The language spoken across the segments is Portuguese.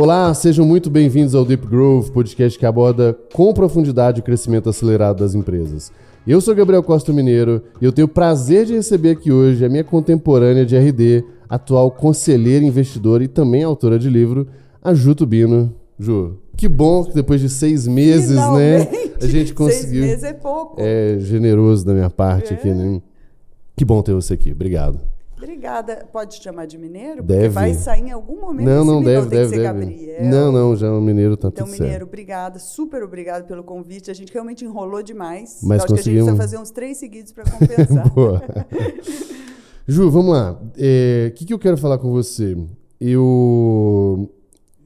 Olá, sejam muito bem-vindos ao Deep Growth, podcast que aborda com profundidade o crescimento acelerado das empresas. Eu sou Gabriel Costa Mineiro e eu tenho o prazer de receber aqui hoje a minha contemporânea de RD, atual conselheira investidora e também autora de livro, a Ju Tubino. Ju, que bom que depois de seis meses, né? Finalmente! A gente conseguiu. Seis meses é pouco. É generoso da minha parte É. aqui, né? Que bom ter você aqui. Obrigado. Obrigada. Pode te chamar de mineiro? Porque Deve. vai sair em algum momento Não, não deve, tem deve, que ser deve. Gabriel. Não, não, já o mineiro tá Então, tudo mineiro, certo. obrigada, super obrigado pelo convite. A gente realmente enrolou demais. Mas Eu acho que a gente conseguimos. precisa fazer uns três seguidos para compensar. Boa. Ju, vamos lá. O que, que eu quero falar com você? Eu,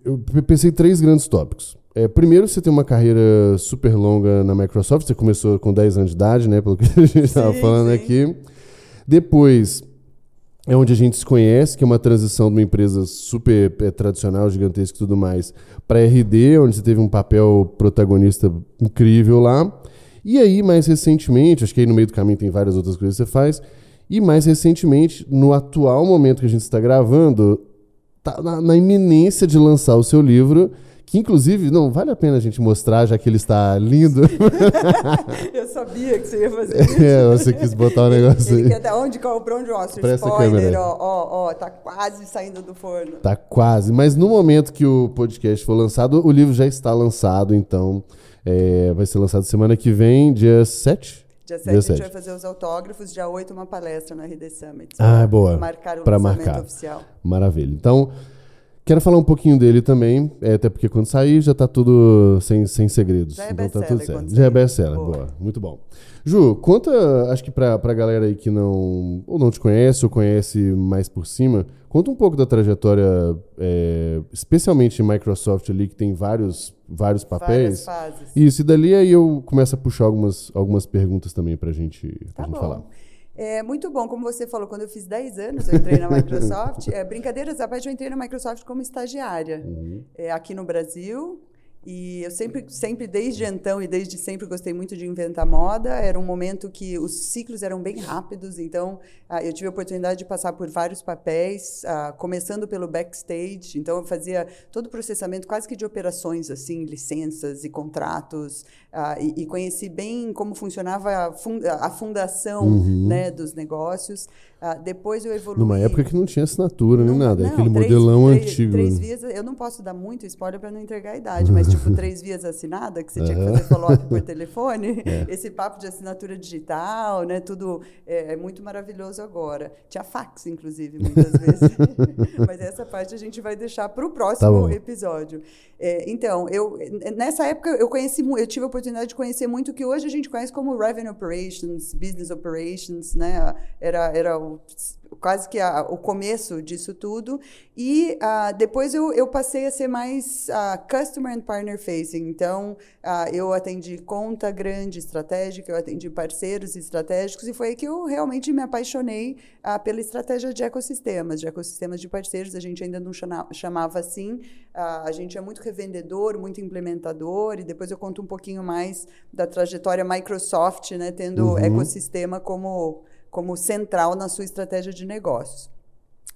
eu pensei em três grandes tópicos. É, primeiro, você tem uma carreira super longa na Microsoft. Você começou com 10 anos de idade, né? Pelo que a gente estava falando sim. aqui. Depois, é onde a gente se conhece, que é uma transição de uma empresa super eh, tradicional, gigantesca e tudo mais, para RD, onde você teve um papel protagonista incrível lá. E aí, mais recentemente, acho que aí no meio do caminho tem várias outras coisas que você faz. E mais recentemente, no atual momento que a gente está gravando, tá na, na iminência de lançar o seu livro, que inclusive, não, vale a pena a gente mostrar, já que ele está lindo. Eu sabia que você ia fazer isso. é, você quis botar o negócio Ele aí. dar onde, pra onde essa Spoiler, câmera. ó, ó, ó, tá quase saindo do forno. Tá quase. Mas no momento que o podcast for lançado, o livro já está lançado, então é, vai ser lançado semana que vem, dia 7? Dia 7 Dia a gente vai fazer os autógrafos, dia 8 uma palestra na RD Summit. Ah, boa. Marcar o Pra lançamento marcar. oficial. Maravilha. Então, quero falar um pouquinho dele também, é, até porque quando sair já tá tudo sem, sem segredos. Já é então tá tudo certo. Já é best-seller, boa. Boa. Muito bom. Ju, conta, acho que pra, pra galera aí que não, ou não te conhece ou conhece mais por cima, conta um pouco da trajetória, é, especialmente em Microsoft ali, que tem vários, vários papéis. Várias fases. Isso, e dali aí eu começo a puxar algumas, algumas perguntas também pra gente, pra Tá gente bom. falar. É muito bom, como você falou, quando eu fiz 10 anos, eu entrei na Microsoft. é, brincadeiras à parte, eu entrei na Microsoft como estagiária Uhum. é, aqui no Brasil. E eu sempre, sempre, desde então e desde sempre, gostei muito de inventar moda. Era um momento que os ciclos eram bem rápidos, então ah, eu tive a oportunidade de passar por vários papéis, ah, começando pelo backstage. Então eu fazia todo o processamento quase que de operações, assim, licenças e contratos, ah, e, e conheci bem como funcionava a, a fundação né, dos negócios. Ah, depois eu evoluí. Uhum. Numa época que não tinha assinatura nem nada, não, aquele três- modelão três- antigo. Três né? vias, eu não posso dar muito spoiler para não entregar a idade, mas tipo três vias assinada, que você tinha que fazer follow-up por telefone, É. esse papo de assinatura digital, né? Tudo é, é muito maravilhoso agora. Tinha fax, inclusive, muitas vezes. mas essa parte a gente vai deixar para o Tá próximo bom. episódio. É, então, eu nessa época eu conheci, eu tive a oportunidade de conhecer muito o que hoje a gente conhece como revenue operations, business operations, né? Era era o, quase que a- o começo disso tudo. E ah, depois eu, eu passei a ser mais ah, customer and partner facing. Então, ah, eu atendi conta grande, estratégica, eu atendi parceiros estratégicos, e foi aí que eu realmente me apaixonei pela estratégia de ecossistemas, de ecossistemas de parceiros. A gente ainda não chama- chamava assim. A gente é muito revendedor, muito implementador, e depois eu conto um pouquinho mais da trajetória Microsoft, né, tendo Uhum. ecossistema como, como central na sua estratégia de negócios.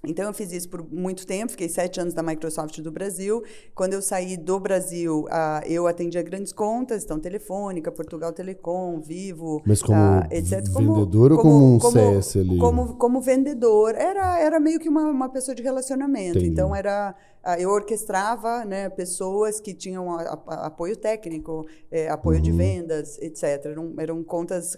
Então, eu fiz isso por muito tempo, fiquei sete anos na Microsoft do Brasil. Quando eu saí do Brasil, ah, eu atendia grandes contas, então Telefônica, Portugal Telecom, Vivo, Mas como ah, etc. vendedor ou como um CS ali? Como, como vendedor. Era, era meio que uma, uma pessoa de relacionamento. Entendi. Então, era ah, eu orquestrava né, pessoas que tinham a- a- apoio técnico, eh, apoio de Uhum. vendas, etc. Eram, eram contas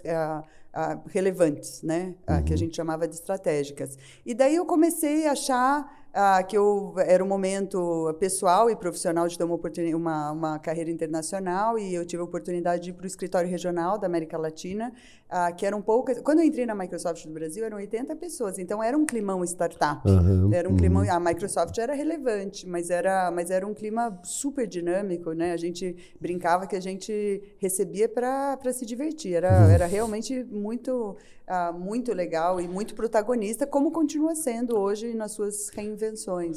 relevantes, né, Uhum. que a gente chamava de estratégicas. E daí eu comecei a achar ah, que eu, era um momento pessoal e profissional de ter uma, uma, uma carreira internacional e eu tive a oportunidade de ir para o escritório regional da América Latina, ah, que eram poucas. Quando eu entrei na Microsoft do Brasil, eram 80 pessoas, então era um climão startup. Aham, Era um uhum. climão. A Microsoft era relevante, mas era, mas era um clima super dinâmico, né? A gente brincava que a gente recebia para se divertir. Era, Uhum. era realmente muito, ah, muito legal e muito protagonista, como continua sendo hoje nas suas reinvenções,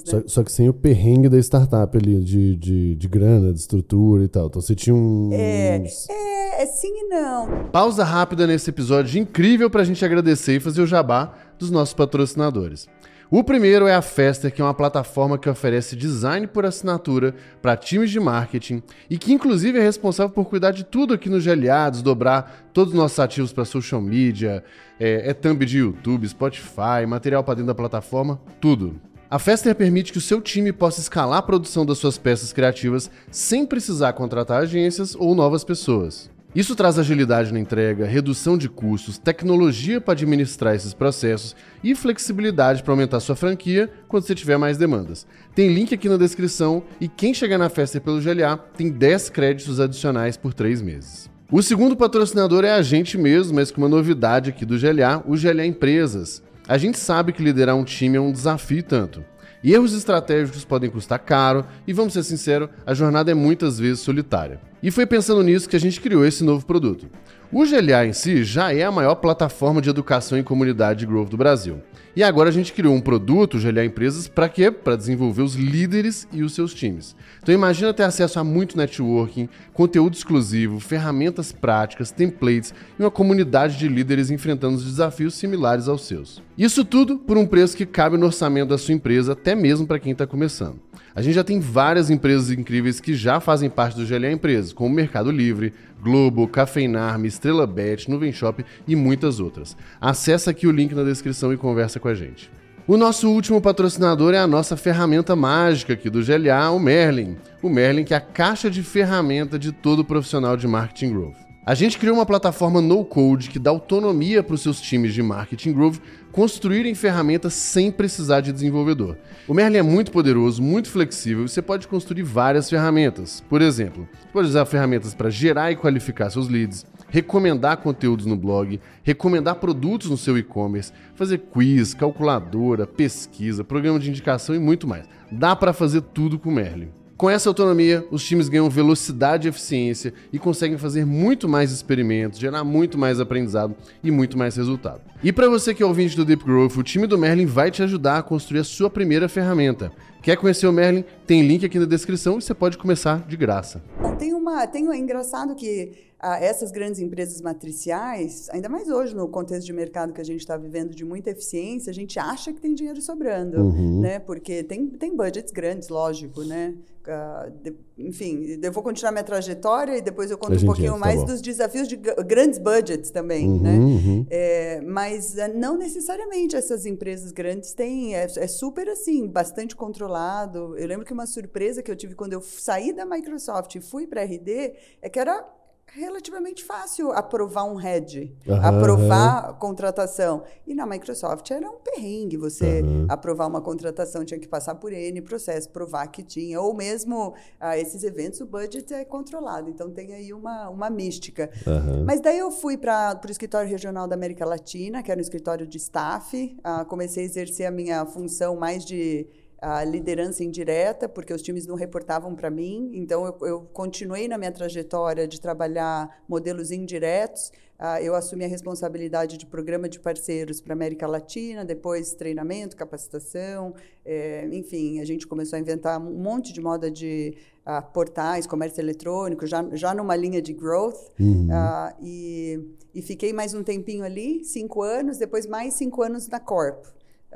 né? Só, só que sem o perrengue da startup ali, de, de, de grana, de estrutura e tal. Então você tinha um. É, é, é sim e não. Pausa rápida nesse episódio incrível para a gente agradecer e fazer o jabá dos nossos patrocinadores. O primeiro é a Fester, que é uma plataforma que oferece design por assinatura para times de marketing e que inclusive é responsável por cuidar de tudo aqui no GLA, desdobrar todos os nossos ativos para social media, é, é thumb de YouTube, Spotify, material para dentro da plataforma, tudo. A Fester permite que o seu time possa escalar a produção das suas peças criativas sem precisar contratar agências ou novas pessoas. Isso traz agilidade na entrega, redução de custos, tecnologia para administrar esses processos e flexibilidade para aumentar sua franquia quando você tiver mais demandas. Tem link aqui na descrição e quem chegar na festa pelo GLA tem 10 créditos adicionais por 3 meses. O segundo patrocinador é a gente mesmo, mas com uma novidade aqui do GLA, o GLA Empresas. A gente sabe que liderar um time é um desafio tanto. E erros estratégicos podem custar caro, e vamos ser sinceros, a jornada é muitas vezes solitária. E foi pensando nisso que a gente criou esse novo produto. O GLA em si já é a maior plataforma de educação em comunidade de growth do Brasil. E agora a gente criou um produto, o GLA Empresas, para quê? Para desenvolver os líderes e os seus times. Então imagina ter acesso a muito networking, conteúdo exclusivo, ferramentas práticas, templates e uma comunidade de líderes enfrentando desafios similares aos seus. Isso tudo por um preço que cabe no orçamento da sua empresa, até mesmo para quem está começando. A gente já tem várias empresas incríveis que já fazem parte do GLA Empresas, como Mercado Livre, Globo, Cafeinarme, Estrela Bet, Nuvem Shop e muitas outras. Acesse aqui o link na descrição e conversa com a gente. O nosso último patrocinador é a nossa ferramenta mágica aqui do GLA, o Merlin. O Merlin que é a caixa de ferramenta de todo profissional de marketing growth. A gente criou uma plataforma no-code que dá autonomia para os seus times de marketing growth construírem ferramentas sem precisar de desenvolvedor. O Merlin é muito poderoso, muito flexível e você pode construir várias ferramentas. Por exemplo, você pode usar ferramentas para gerar e qualificar seus leads, recomendar conteúdos no blog, recomendar produtos no seu e-commerce, fazer quiz, calculadora, pesquisa, programa de indicação e muito mais. Dá para fazer tudo com o Merlin. Com essa autonomia, os times ganham velocidade e eficiência e conseguem fazer muito mais experimentos, gerar muito mais aprendizado e muito mais resultado. E para você que é ouvinte do Deep Growth, o time do Merlin vai te ajudar a construir a sua primeira ferramenta. Quer conhecer o Merlin? Tem link aqui na descrição e você pode começar de graça. Tem uma, tem um é engraçado que ah, essas grandes empresas matriciais, ainda mais hoje no contexto de mercado que a gente está vivendo de muita eficiência, a gente acha que tem dinheiro sobrando, Uhum. né? Porque tem, tem budgets grandes, lógico, né? Ah, de- enfim, eu vou continuar minha trajetória e depois eu A conto um pouquinho tá mais bom. dos desafios de grandes budgets também, Uhum, né? uhum. É, mas é, não necessariamente essas empresas grandes têm, é, é super assim, bastante controlado. Eu lembro que uma surpresa que eu tive quando eu saí da Microsoft e fui para a RD é que era relativamente fácil aprovar um head, Aham, aprovar contratação. E na Microsoft era um perrengue você Aham. aprovar uma contratação, tinha que passar por N processo, provar que tinha, ou mesmo ah, esses eventos, o budget é controlado, então tem aí uma, uma mística. Aham. Mas daí eu fui para o escritório regional da América Latina, que era um escritório de staff. Ah, comecei a exercer a minha função mais de ah, liderança indireta, porque os times não reportavam para mim. Então eu, eu continuei na minha trajetória de trabalhar modelos indiretos. Ah, eu assumi a responsabilidade de programa de parceiros para a América Latina, depois treinamento, capacitação, eh, enfim, a gente começou a inventar um monte de moda de ah, portais, comércio eletrônico, já, já numa linha de growth. Uhum. Ah, e, e fiquei mais um tempinho ali, cinco anos, depois mais cinco anos na Corp.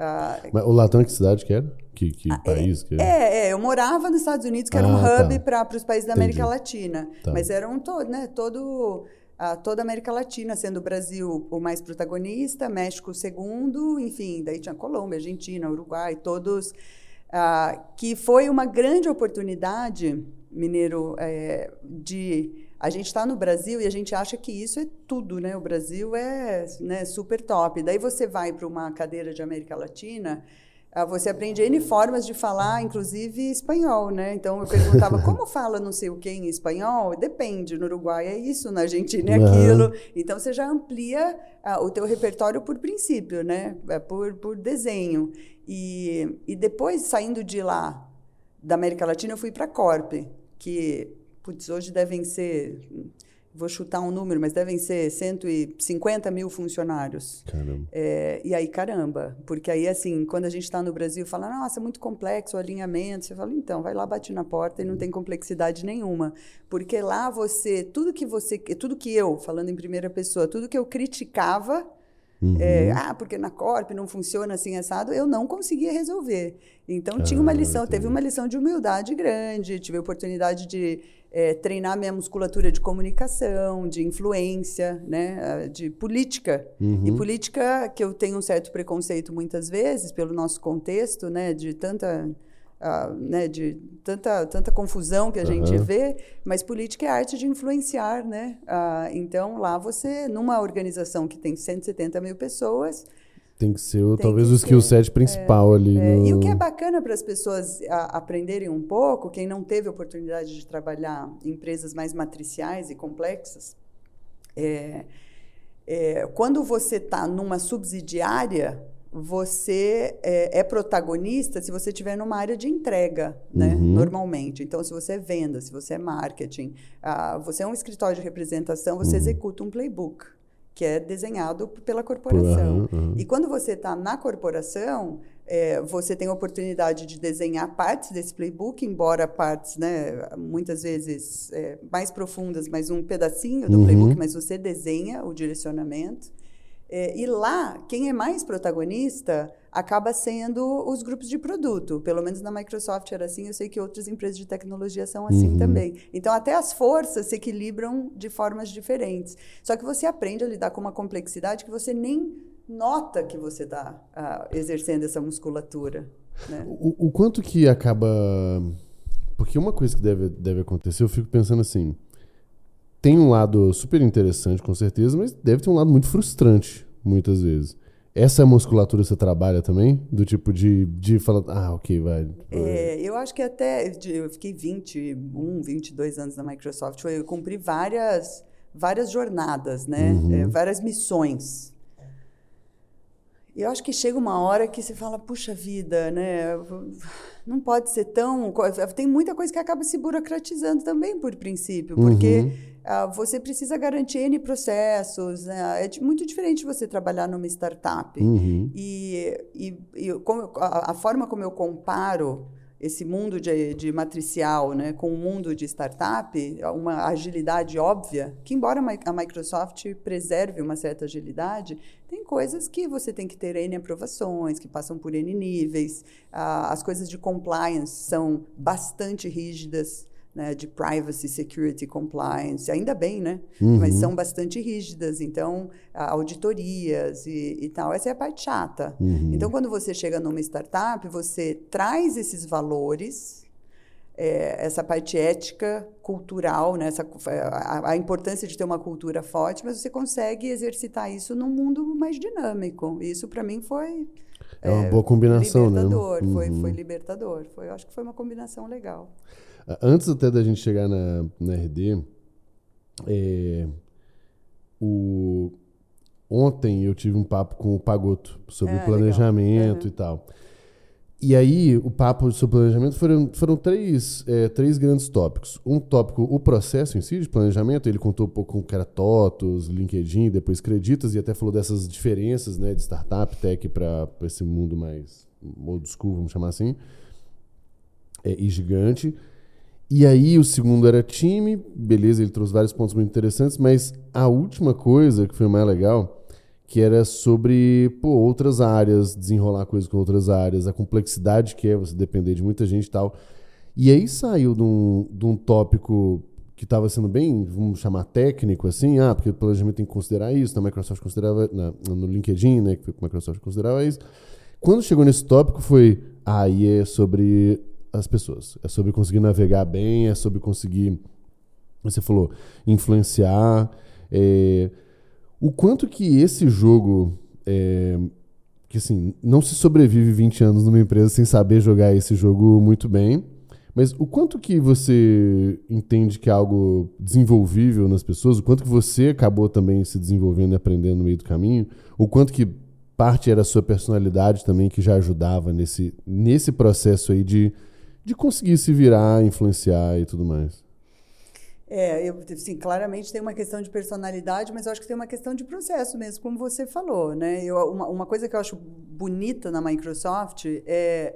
Ah, Mas o Latam, que cidade que era? Que, que país que era? é, é, eu morava nos Estados Unidos, que era um Ah, hub tá. para os países da Entendi. América Latina. Tá. Mas era um todo, né? Todo, ah, toda a América Latina, sendo o Brasil o mais protagonista, México o segundo, enfim, daí tinha Colômbia, Argentina, Uruguai, todos. ah, que foi uma grande oportunidade, Mineiro, é, de. A gente está no Brasil e a gente acha que isso é tudo, né? O Brasil é né, super top. Daí você vai para uma cadeira de América Latina, ah, você aprende N formas de falar, inclusive espanhol, né? Então eu perguntava como fala não sei o que em espanhol? Depende, no Uruguai é isso, na Argentina é aquilo. Então você já amplia ah, o teu repertório por princípio, né? É por, por desenho. E, e depois, saindo de lá, da América Latina, eu fui para a Corp, que, putz, hoje devem ser, vou chutar um número, mas devem ser 150 mil funcionários. Caramba. É, e aí, caramba, porque aí, assim, quando a gente está no Brasil, fala, nossa, é muito complexo o alinhamento. Você fala, então, vai lá, bate na porta e não tem complexidade nenhuma. Porque lá você, tudo que você, tudo que eu, falando em primeira pessoa, tudo que eu criticava, Uhum. É, ah, porque na Corp não funciona assim assado, eu não conseguia resolver. Então ah, tinha uma lição, teve uma lição de humildade grande, tive a oportunidade de é, treinar minha musculatura de comunicação, de influência, né, de política. Uhum. E política que eu tenho um certo preconceito muitas vezes pelo nosso contexto, né, de tanta Uh, né, de tanta, tanta confusão que a uhum. gente vê, mas política é arte de influenciar, né? Uh, então, lá você, numa organização que tem 170 mil pessoas... Tem que ser, talvez, o skill set principal é, ali. É, no... E o que é bacana para as pessoas a, aprenderem um pouco, quem não teve oportunidade de trabalhar em empresas mais matriciais e complexas, é, é quando você está numa subsidiária você é, é, protagonista se você estiver numa área de entrega, né? Uhum. Normalmente. Então, se você é venda, se você é marketing, uh, você é um escritório de representação, você uhum. executa um playbook que é desenhado pela corporação. Uhum, uhum. E quando você está na corporação, é, você tem a oportunidade de desenhar partes desse playbook, embora partes, né, muitas vezes é, mais profundas, mas um pedacinho do uhum. playbook, mas você desenha o direcionamento. É, e lá, quem é mais protagonista acaba sendo os grupos de produto. Pelo menos na Microsoft era assim, eu sei que outras empresas de tecnologia são assim uhum. também. Então, até as forças se equilibram de formas diferentes. Só que você aprende a lidar com uma complexidade que você nem nota que você está uh, ah, exercendo essa musculatura. Né? O, o quanto que acaba. Porque uma coisa que deve, deve acontecer, eu fico pensando assim tem um lado super interessante, com certeza, mas deve ter um lado muito frustrante, muitas vezes. Essa musculatura você trabalha também? Do tipo de, de falar, ah, ok, vai. É, eu acho que até. Eu fiquei 21, 22 anos na Microsoft. Eu cumpri várias, várias jornadas, né? Uhum. É, várias missões. E eu acho que chega uma hora que você fala, puxa vida, né? Não pode ser tão. Tem muita coisa que acaba se burocratizando também, por princípio, porque. Uhum você precisa garantir N processos. Né? É muito diferente você trabalhar numa startup. Uhum. E, e, e como, a, a, forma como eu comparo esse mundo de, de matricial né, com o mundo de startup, uma agilidade óbvia, que embora a Microsoft preserve uma certa agilidade, tem coisas que você tem que ter N aprovações, que passam por N níveis, ah, as coisas de compliance são bastante rígidas né, de privacy, security, compliance, ainda bem, né? Uhum. Mas são bastante rígidas, então, auditorias e, e tal. Essa é a parte chata. Uhum. Então, quando você chega numa startup, você traz esses valores, é, essa parte ética, cultural, né, essa, a, a, importância de ter uma cultura forte, mas você consegue exercitar isso num mundo mais dinâmico. Isso, para mim, foi. É uma é, boa combinação, libertador, né? Foi, uhum. foi libertador. Foi, eu acho que foi uma combinação legal. Antes até da gente chegar na, na RD, é, o, ontem eu tive um papo com o Pagoto sobre ah, planejamento e tal. E aí, o papo sobre planejamento foram, foram três, é, três grandes tópicos. Um tópico, o processo em si de planejamento, ele contou um pouco com o TOTOS, LinkedIn, depois Creditas, e até falou dessas diferenças né, de startup, tech, para esse mundo mais old school, vamos chamar assim, é, e gigante. E aí o segundo era time, beleza, ele trouxe vários pontos muito interessantes, mas a última coisa que foi mais legal, que era sobre pô, outras áreas, desenrolar coisas com outras áreas, a complexidade que é você depender de muita gente e tal. E aí saiu de um, de um tópico que estava sendo bem, vamos chamar técnico, assim, ah, porque o planejamento tem que considerar isso, na Microsoft considerava, na, no LinkedIn, né, que a Microsoft considerava isso. Quando chegou nesse tópico foi, aí ah, é sobre as pessoas. É sobre conseguir navegar bem, é sobre conseguir, você falou, influenciar. É, o quanto que esse jogo, é, que assim, não se sobrevive 20 anos numa empresa sem saber jogar esse jogo muito bem, mas o quanto que você entende que é algo desenvolvível nas pessoas, o quanto que você acabou também se desenvolvendo e aprendendo no meio do caminho, o quanto que parte era a sua personalidade também que já ajudava nesse, nesse processo aí de de conseguir se virar, influenciar e tudo mais. É, eu, sim, claramente tem uma questão de personalidade, mas eu acho que tem uma questão de processo mesmo, como você falou, né? Eu, uma, uma coisa que eu acho bonita na Microsoft é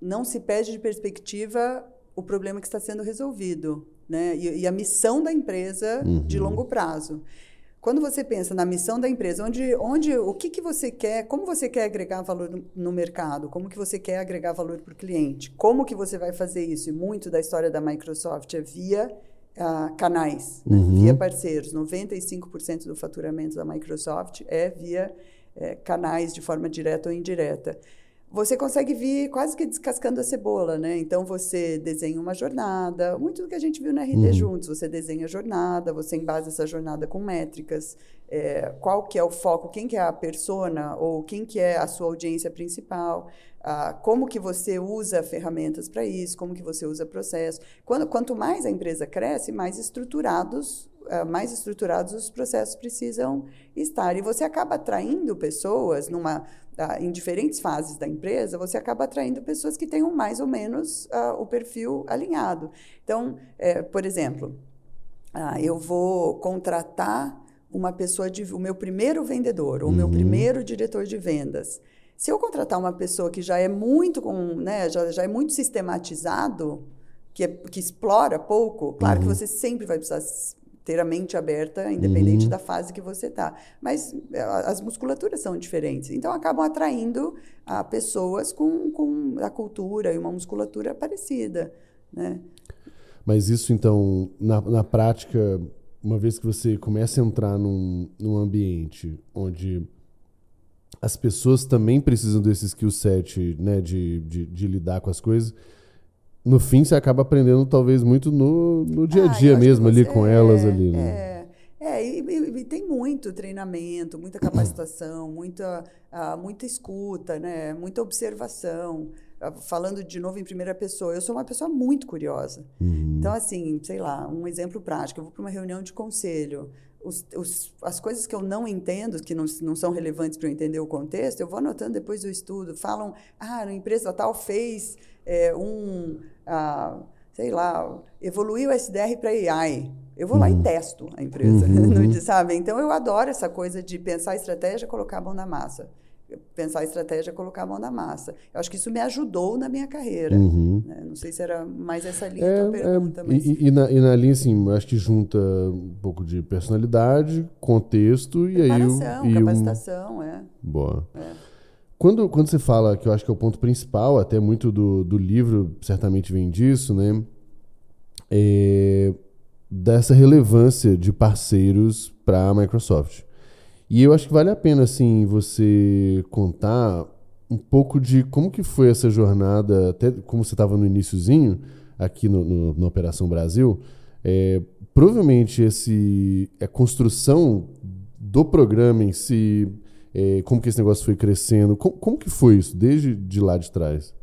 não se perde de perspectiva o problema que está sendo resolvido, né? E, e a missão da empresa uhum. de longo prazo. Quando você pensa na missão da empresa, onde, onde o que, que você quer, como você quer agregar valor no, no mercado, como que você quer agregar valor para o cliente, como que você vai fazer isso? E muito da história da Microsoft é via uh, canais, uhum. via parceiros. 95% do faturamento da Microsoft é via é, canais de forma direta ou indireta você consegue vir quase que descascando a cebola, né? Então você desenha uma jornada, muito do que a gente viu na RD uhum. juntos, você desenha a jornada, você embasa essa jornada com métricas, é, qual que é o foco, quem que é a persona ou quem que é a sua audiência principal, ah, como que você usa ferramentas para isso, como que você usa processo. Quando, quanto mais a empresa cresce, mais estruturados uh, mais estruturados os processos precisam estar. E você acaba atraindo pessoas numa, em diferentes fases da empresa, você acaba atraindo pessoas que tenham mais ou menos uh, o perfil alinhado. Então, é, por exemplo, eu vou contratar uma pessoa de o meu primeiro vendedor ou o uhum. meu primeiro diretor de vendas. Se eu contratar uma pessoa que já é muito com, né, já, já é muito sistematizado, que, é, que explora pouco, claro uhum. que você sempre vai precisar ter a mente aberta, independente uhum. da fase que você está. Mas é, as musculaturas são diferentes. Então, acabam atraindo a pessoas com, com a cultura e uma musculatura parecida. Né? Mas isso, então, na, na prática, uma vez que você começa a entrar num, num ambiente onde as pessoas também precisam desse skill set né, de, de, de lidar com as coisas no fim você acaba aprendendo talvez muito no, no dia a ah, dia ah, mesmo ali com é, elas ali, né? É, é e, e, e, tem muito treinamento, muita capacitação, muita, uh, muita escuta, né? Muita observação. Uh, falando de novo em primeira pessoa, eu sou uma pessoa muito curiosa. Uhum. Então, assim, sei lá, um exemplo prático. Eu vou para uma reunião de conselho. Os, os, as coisas que eu não entendo, que não, não são relevantes para eu entender o contexto, eu vou anotando depois do estudo. Falam, ah, a empresa tal fez é, um, ah, sei lá, evoluiu o SDR para AI. Eu vou uhum. lá e uhum. testo a empresa, uhum. sabe? Então, eu adoro essa coisa de pensar a estratégia, colocar a mão na massa. Pensar a estratégia, colocar a mão na massa. Eu acho que isso me ajudou na minha carreira. Uhum. Né? Não sei se era mais essa linha é, da pergunta. É, mas... e, e, na, e, na, linha, assim, acho que junta um pouco de personalidade, contexto e aí... E capacitação, um... é. Boa. É. Quando, quando você fala, que eu acho que é o ponto principal, até muito do, do livro certamente vem disso, né? É, dessa relevância de parceiros para a Microsoft. E eu acho que vale a pena, assim, você contar um pouco de como que foi essa jornada, até como você estava no iníciozinho, aqui no, no, no Operação Brasil, é, provavelmente esse, a construção do programa em si, é, como que esse negócio foi crescendo? Como, como, que foi isso, desde de lá de trás?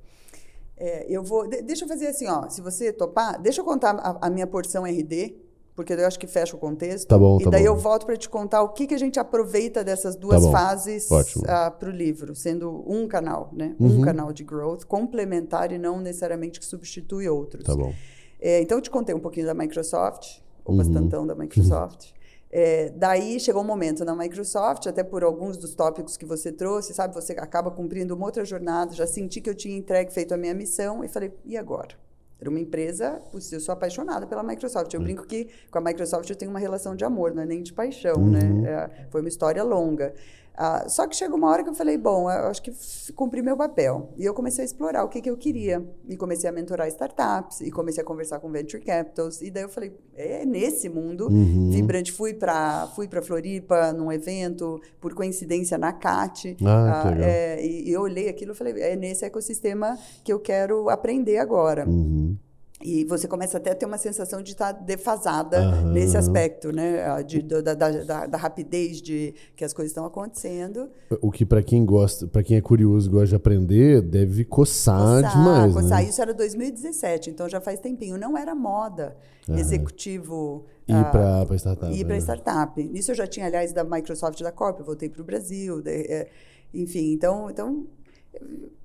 É, eu vou. De, deixa eu fazer assim, ó. Se você topar, deixa eu contar a, a, minha porção RD, porque eu acho que fecha o contexto. Tá bom, tá E daí bom. eu volto para te contar o que, que a gente aproveita dessas duas tá fases uh, ah, para o livro, sendo um canal, né? Uhum. Um canal de growth complementar e não necessariamente que substitui outros. Tá bom. É, então eu te contei um pouquinho da Microsoft, o uhum. bastantão da Microsoft. É, daí chegou um momento na Microsoft, até por alguns dos tópicos que você trouxe, sabe? Você acaba cumprindo uma outra jornada, já senti que eu tinha entregue, feito a minha missão, e falei, e agora? Era uma empresa, eu sou apaixonada pela Microsoft. Eu uhum. brinco que com a Microsoft eu tenho uma relação de amor, não é nem de paixão, né? uhum. né? É, foi uma história longa. Ah, só que chegou uma hora que eu falei, bom, eu acho que cumpri meu papel. E eu comecei a explorar o que, que eu queria. E comecei a mentorar startups, e comecei a conversar com venture capitals. E daí eu falei, é nesse mundo uhum. vibrante. Fui para fui Floripa num evento, por coincidência na CAT. Ah, ah, é, e, e, eu olhei aquilo e falei, é nesse ecossistema que eu quero aprender agora. Uhum. E você começa até a ter uma sensação de estar defasada uhum. nesse aspecto, né? De, da, da, da, da, rapidez de que as coisas estão acontecendo. O que para quem gosta, para quem é curioso, gosta de aprender, deve coçar, coçar demais. Coçar. Né? Isso era 2017, então já faz tempinho. Não era moda uhum. executivo. Ir uh, para startup. Ir para né? startup. Isso eu já tinha, aliás, da Microsoft da Corp, eu voltei para o Brasil. De, é, enfim, então, então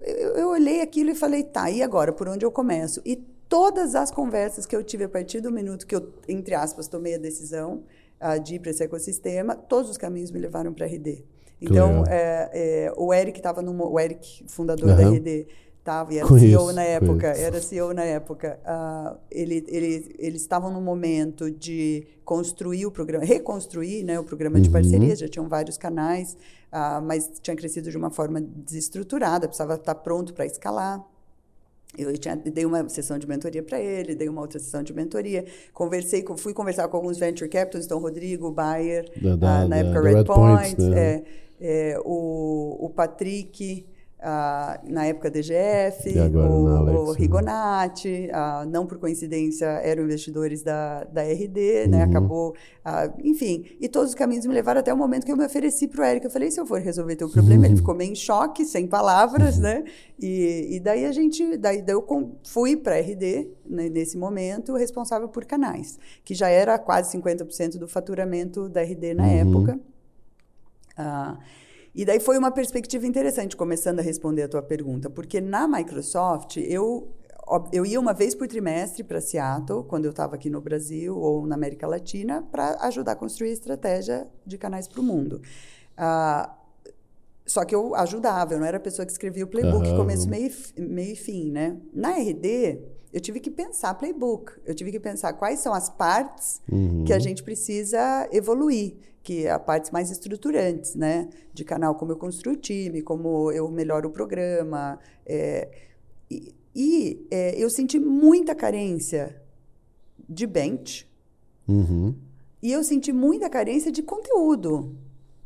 eu, eu olhei aquilo e falei, tá, e agora? Por onde eu começo? E todas as conversas que eu tive a partir do minuto que eu, entre aspas, tomei a decisão uh, de ir para esse ecossistema, todos os caminhos me levaram para a RD. Então, é, é, o Eric estava no o Eric, fundador uhum. da RD, Tava, e era Conheço, CEO na época, conheço. era CEO na época. Ah, ele, ele, eles estavam no momento de construir o programa, reconstruir né, o programa de Uhum. parcerias, já tinham vários canais, ah, mas tinha crescido de uma forma desestruturada, precisava estar pronto para escalar. Eu tinha, dei uma sessão de mentoria para ele, dei uma outra sessão de mentoria. Conversei, com, fui conversar com alguns venture capitals, então Rodrigo, Bayer, Da- da- ah, na da- época da Red, Red Point, Points, né? é, é, o, o Patrick, ah, na época DGF, agora o, Alex, o né? Rigonati, ah, não por coincidência eram investidores da, da RD, né? Uhum. Acabou, ah, enfim, e todos os caminhos me levaram até o momento que eu me ofereci para o Eric. Eu falei, se eu for resolver teu problema, ele ficou meio em choque, sem palavras, né? E, e daí a gente, daí, daí eu fui para a RD, né, nesse momento, responsável por canais, que já era quase 50% do faturamento da RD na Uhum. época. Ah, e daí foi uma perspectiva interessante, começando a responder a tua pergunta, porque na Microsoft eu eu ia uma vez por trimestre para Seattle, quando eu estava aqui no Brasil ou na América Latina, para ajudar a construir a estratégia de canais para o mundo. Ah, só que eu ajudava, eu não era a pessoa que escrevia o playbook, Aham. começo, meio, e meio e fim, né? Na RD, eu tive que pensar playbook, eu tive que pensar quais são as partes Uhum. que a gente precisa evoluir, que é a partes mais estruturantes, né? De canal, como eu construo o time, como eu melhoro o programa. é, e e, é, eu senti muita carência de bench Uhum. e eu senti muita carência de conteúdo.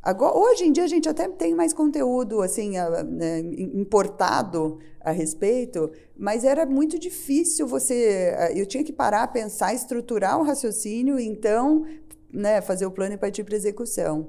Agora, hoje em dia a gente até tem mais conteúdo assim a- né, importado a respeito, mas era muito difícil você. Eu tinha que parar, pensar, estruturar o raciocínio então né, fazer o plano e partir para execução.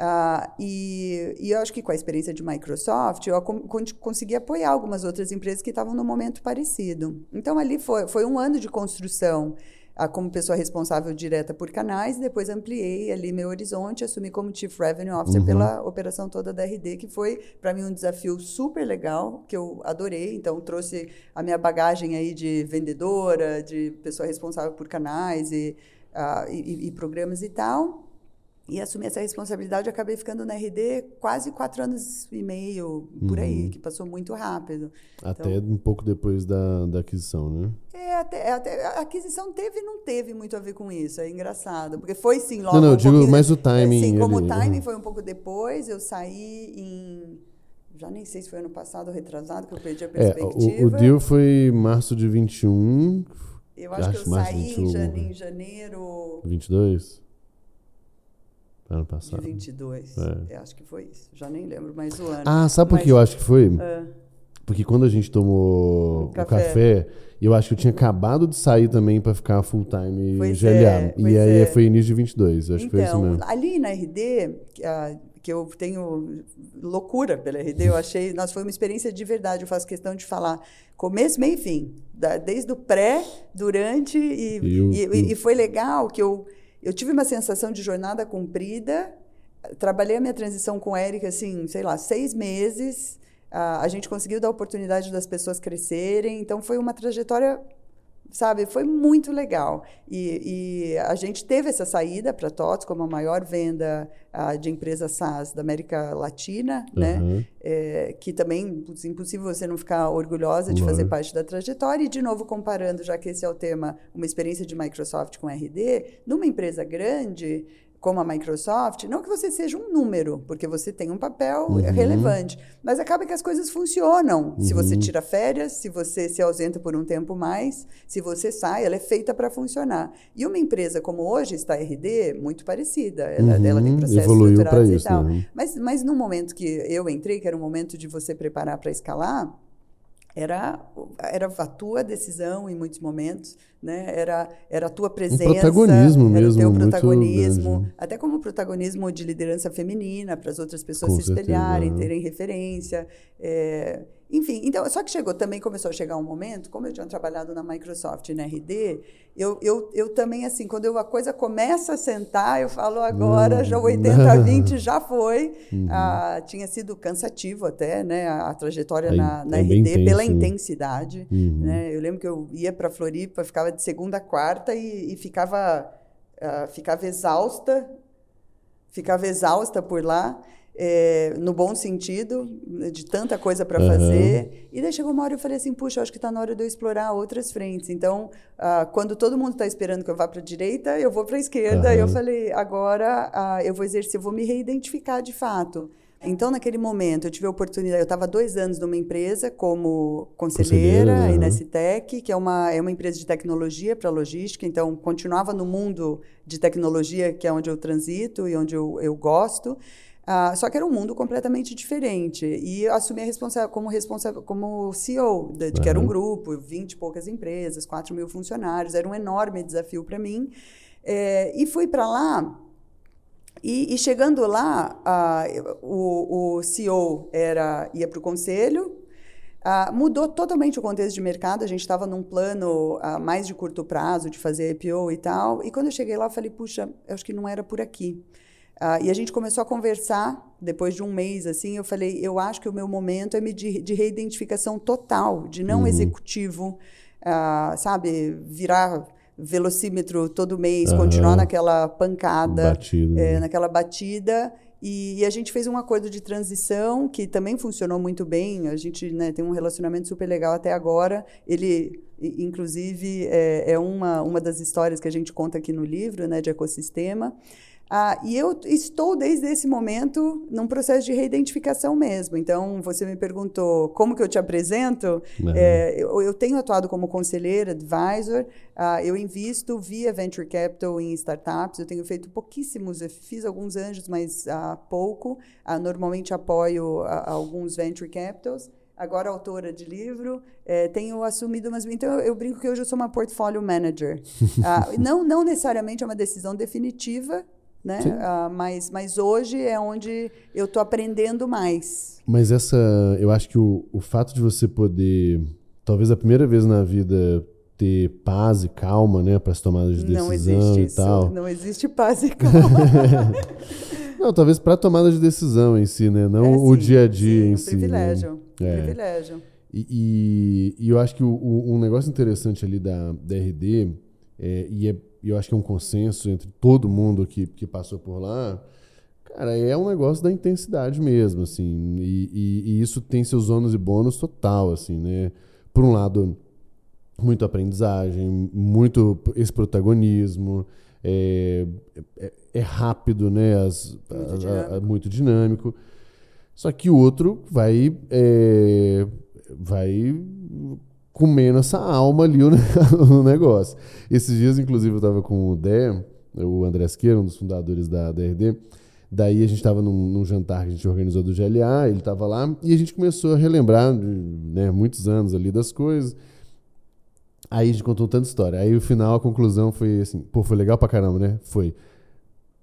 Ah, e, e eu acho que com a experiência de Microsoft, eu con- con- consegui apoiar algumas outras empresas que estavam num momento parecido. Então, ali foi, foi um ano de construção ah, como pessoa responsável direta por canais, depois ampliei ali meu horizonte, assumi como Chief Revenue Officer Uhum. pela operação toda da RD, que foi, para mim, um desafio super legal, que eu adorei. Então, trouxe a minha bagagem aí de vendedora, de pessoa responsável por canais e, ah, e- e programas e tal. E assumi essa responsabilidade, eu acabei ficando na RD quase quatro anos e meio, por aí, Uhum. que passou muito rápido. Até um pouco depois da, da aquisição, né? É, até, até- a aquisição teve e não teve muito a ver com isso, é engraçado, porque foi sim logo Não, não, um digo pouquinho- mais o é, timing Sim, como ali, o timing uhum. foi um pouco depois, eu saí em... Já nem sei se foi ano passado ou retrasado, que eu perdi a É, perspectiva. o, o deal foi março de 21, eu acho que eu acho saí 21, em, jane- em janeiro 22? Ano de passado. 22. É. Eu acho que foi isso. Já nem lembro mais o ano. Ah, sabe por que eu acho que foi? Ah. Porque quando a gente tomou O o café. café, eu acho que eu tinha acabado de sair também pra ficar full time Pois GLA. é, e aí é. foi início de 22, eu acho que foi isso Então, mesmo. ali na RD, que, eu tenho loucura pela RD, eu achei, nossa, foi uma experiência de verdade, eu faço questão de falar começo, meio e fim, da- desde o pré, durante, e, E o- e, e- e foi legal que eu, eu tive uma sensação de jornada cumprida, trabalhei a minha transição com o Eric, assim, sei lá, seis meses, ah, a gente conseguiu dar oportunidade das pessoas crescerem, então foi uma trajetória sabe, foi muito legal. E, e a gente teve essa saída para TOTS como a maior venda ah, de empresas SaaS da América Latina, né? Aham. É, que também putz, impossível você não ficar orgulhosa de fazer parte da trajetória. E, de novo, comparando, já que esse é o tema, uma experiência de Microsoft com RD, numa empresa grande como a Microsoft, não que você seja um número, porque você tem um papel Uhum. relevante, mas acaba que as coisas funcionam. Se você Uhum. tira férias, se você se ausenta por um tempo mais, se você sai, ela é feita para funcionar. E uma empresa como hoje está a RD, muito parecida. Ela, Uhum, ela tem processos evoluiu pra estruturados e tal. né? Mas, mas no momento que eu entrei, que era o momento de você preparar para escalar, era, era a tua decisão em muitos momentos, né? era, era a tua presença. protagonismo era mesmo, o teu protagonismo, até como protagonismo de liderança feminina, para as outras pessoas Com se espelharem, certeza. terem referência. é, enfim, então, só que chegou, também começou a chegar um momento, como eu tinha trabalhado na Microsoft e na RD, eu, eu, eu também, assim, quando eu- a coisa começa a sentar, eu falo agora, já o 80-20 já foi. Uhum. Ah, tinha sido cansativo até, né, a, a trajetória É na, na é RD pela intenso, né? intensidade. Uhum. né? Eu lembro que eu ia para Floripa, ficava de segunda a quarta e, e ficava, ah, ficava exausta, ficava exausta por lá. É, no bom sentido, de tanta coisa para uhum. fazer. E daí chegou uma hora eu falei assim, puxa, acho que está na hora de eu explorar outras frentes. Então, uh, quando todo mundo está esperando que eu vá para a direita, eu vou para a esquerda. Uhum. E eu falei, agora uh, eu vou exercer, eu vou me reidentificar de fato. Então, naquele momento, eu tive a oportunidade, eu estava dois anos numa empresa como conselheira, conselheira uhum. Inestec, que é uma, é uma empresa de tecnologia para logística, então continuava no mundo de tecnologia, que é onde eu transito e onde eu, eu gosto. Uh, só que era um mundo completamente diferente. E eu assumi a responsabilidade como, responsável, como CEO, de, de uhum. que era um grupo, 20 e poucas empresas, 4 mil funcionários, era um enorme desafio para mim. É, e fui para lá, e, e, chegando lá, uh, o, o CEO era, ia para o conselho, Uh, mudou totalmente o contexto de mercado. A gente estava num plano uh, mais de curto prazo, de fazer IPO e tal. E quando eu cheguei lá, eu falei, puxa, eu acho que não era por aqui. Uh, e a gente começou a conversar depois de um mês, assim. Eu falei, eu acho que o meu momento é de, de reidentificação total, de não uhum. executivo, uh, sabe, virar velocímetro todo mês, uhum. continuar naquela pancada, batida. É, naquela batida. E, e, a gente fez um acordo de transição que também funcionou muito bem. A gente né, tem um relacionamento super legal até agora. Ele, inclusive, é, é uma, uma das histórias que a gente conta aqui no livro, né, de ecossistema. Ah, e eu estou, desde esse momento, num processo de reidentificação mesmo. Então, você me perguntou como que eu te apresento. É, eu, eu, tenho atuado como conselheira, advisor. Ah, eu invisto via Venture Capital em startups. Eu tenho feito pouquíssimos, eu fiz alguns anjos, mas ah, pouco. Normalmente apoio ah, alguns Venture Capitals agora autora de livro, é, tenho assumido umas. Então, eu, eu, brinco que hoje eu sou uma portfolio manager. ah, não, não necessariamente é uma decisão definitiva, né? Uh, mas, mas hoje é onde eu estou aprendendo mais. Mas essa, eu acho que o, o fato de você poder, talvez a primeira vez na vida ter paz e calma, né, para as tomadas de decisão não existe e isso. tal. Não existe paz e calma. não, talvez para tomada de decisão em si, né, não é, o dia a dia sim, em um si. Privilégio, né? um é. privilégio. E, e, e, eu acho que o, o, um negócio interessante ali da, da RD, é, e é e eu acho que é um consenso entre todo mundo que, que passou por lá, cara, é um negócio da intensidade mesmo, assim, e, e, e isso tem seus ônus e bônus total, assim, né? Por um lado, muito aprendizagem, muito esse protagonismo, é, é, é rápido, né? As, muito, a, dinâmico. A, muito dinâmico. Só que o outro vai, é, vai comendo essa alma ali no negócio. Esses dias, inclusive, eu estava com o Dé, o André Esqueira, um dos fundadores da DRD. Daí a gente estava num, num, jantar que a gente organizou do GLA, ele estava lá, e a gente começou a relembrar né, muitos anos ali das coisas. Aí a gente contou tanta história. Aí o final, a conclusão foi assim, pô, foi legal pra caramba, né? Foi.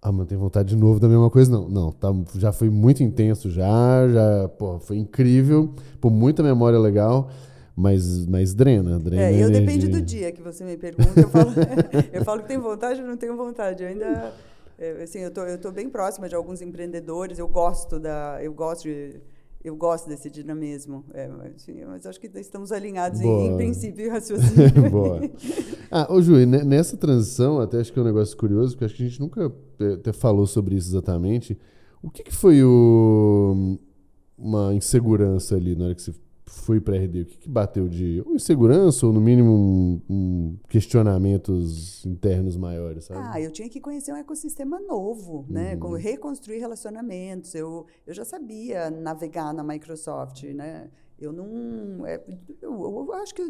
Ah, mano, tem vontade de novo da mesma coisa? Não, não, tá, já foi muito intenso já, já, pô, foi incrível, pô, muita memória legal mas, mas drena, drena. É, eu depende do dia que você me pergunta. Eu falo, eu falo que tem vontade ou não tenho vontade. Eu ainda, é, assim, eu tô, eu tô bem próxima de alguns empreendedores. Eu gosto da, eu gosto de, eu gosto desse dinamismo. É, mas, mas acho que estamos alinhados em, em, princípio e raciocínio. Boa. Ah, ô Ju, nessa transição, até acho que é um negócio curioso, porque acho que a gente nunca até falou sobre isso exatamente. O que, que foi o, uma insegurança ali na hora que você foi para RD? O que, que, bateu de ou insegurança ou, no mínimo, um, um questionamentos internos maiores? Sabe? Ah, eu tinha que conhecer um ecossistema novo, né? uhum. Como reconstruir relacionamentos. Eu, eu já sabia navegar na Microsoft, né? Eu não. É, eu, eu, acho que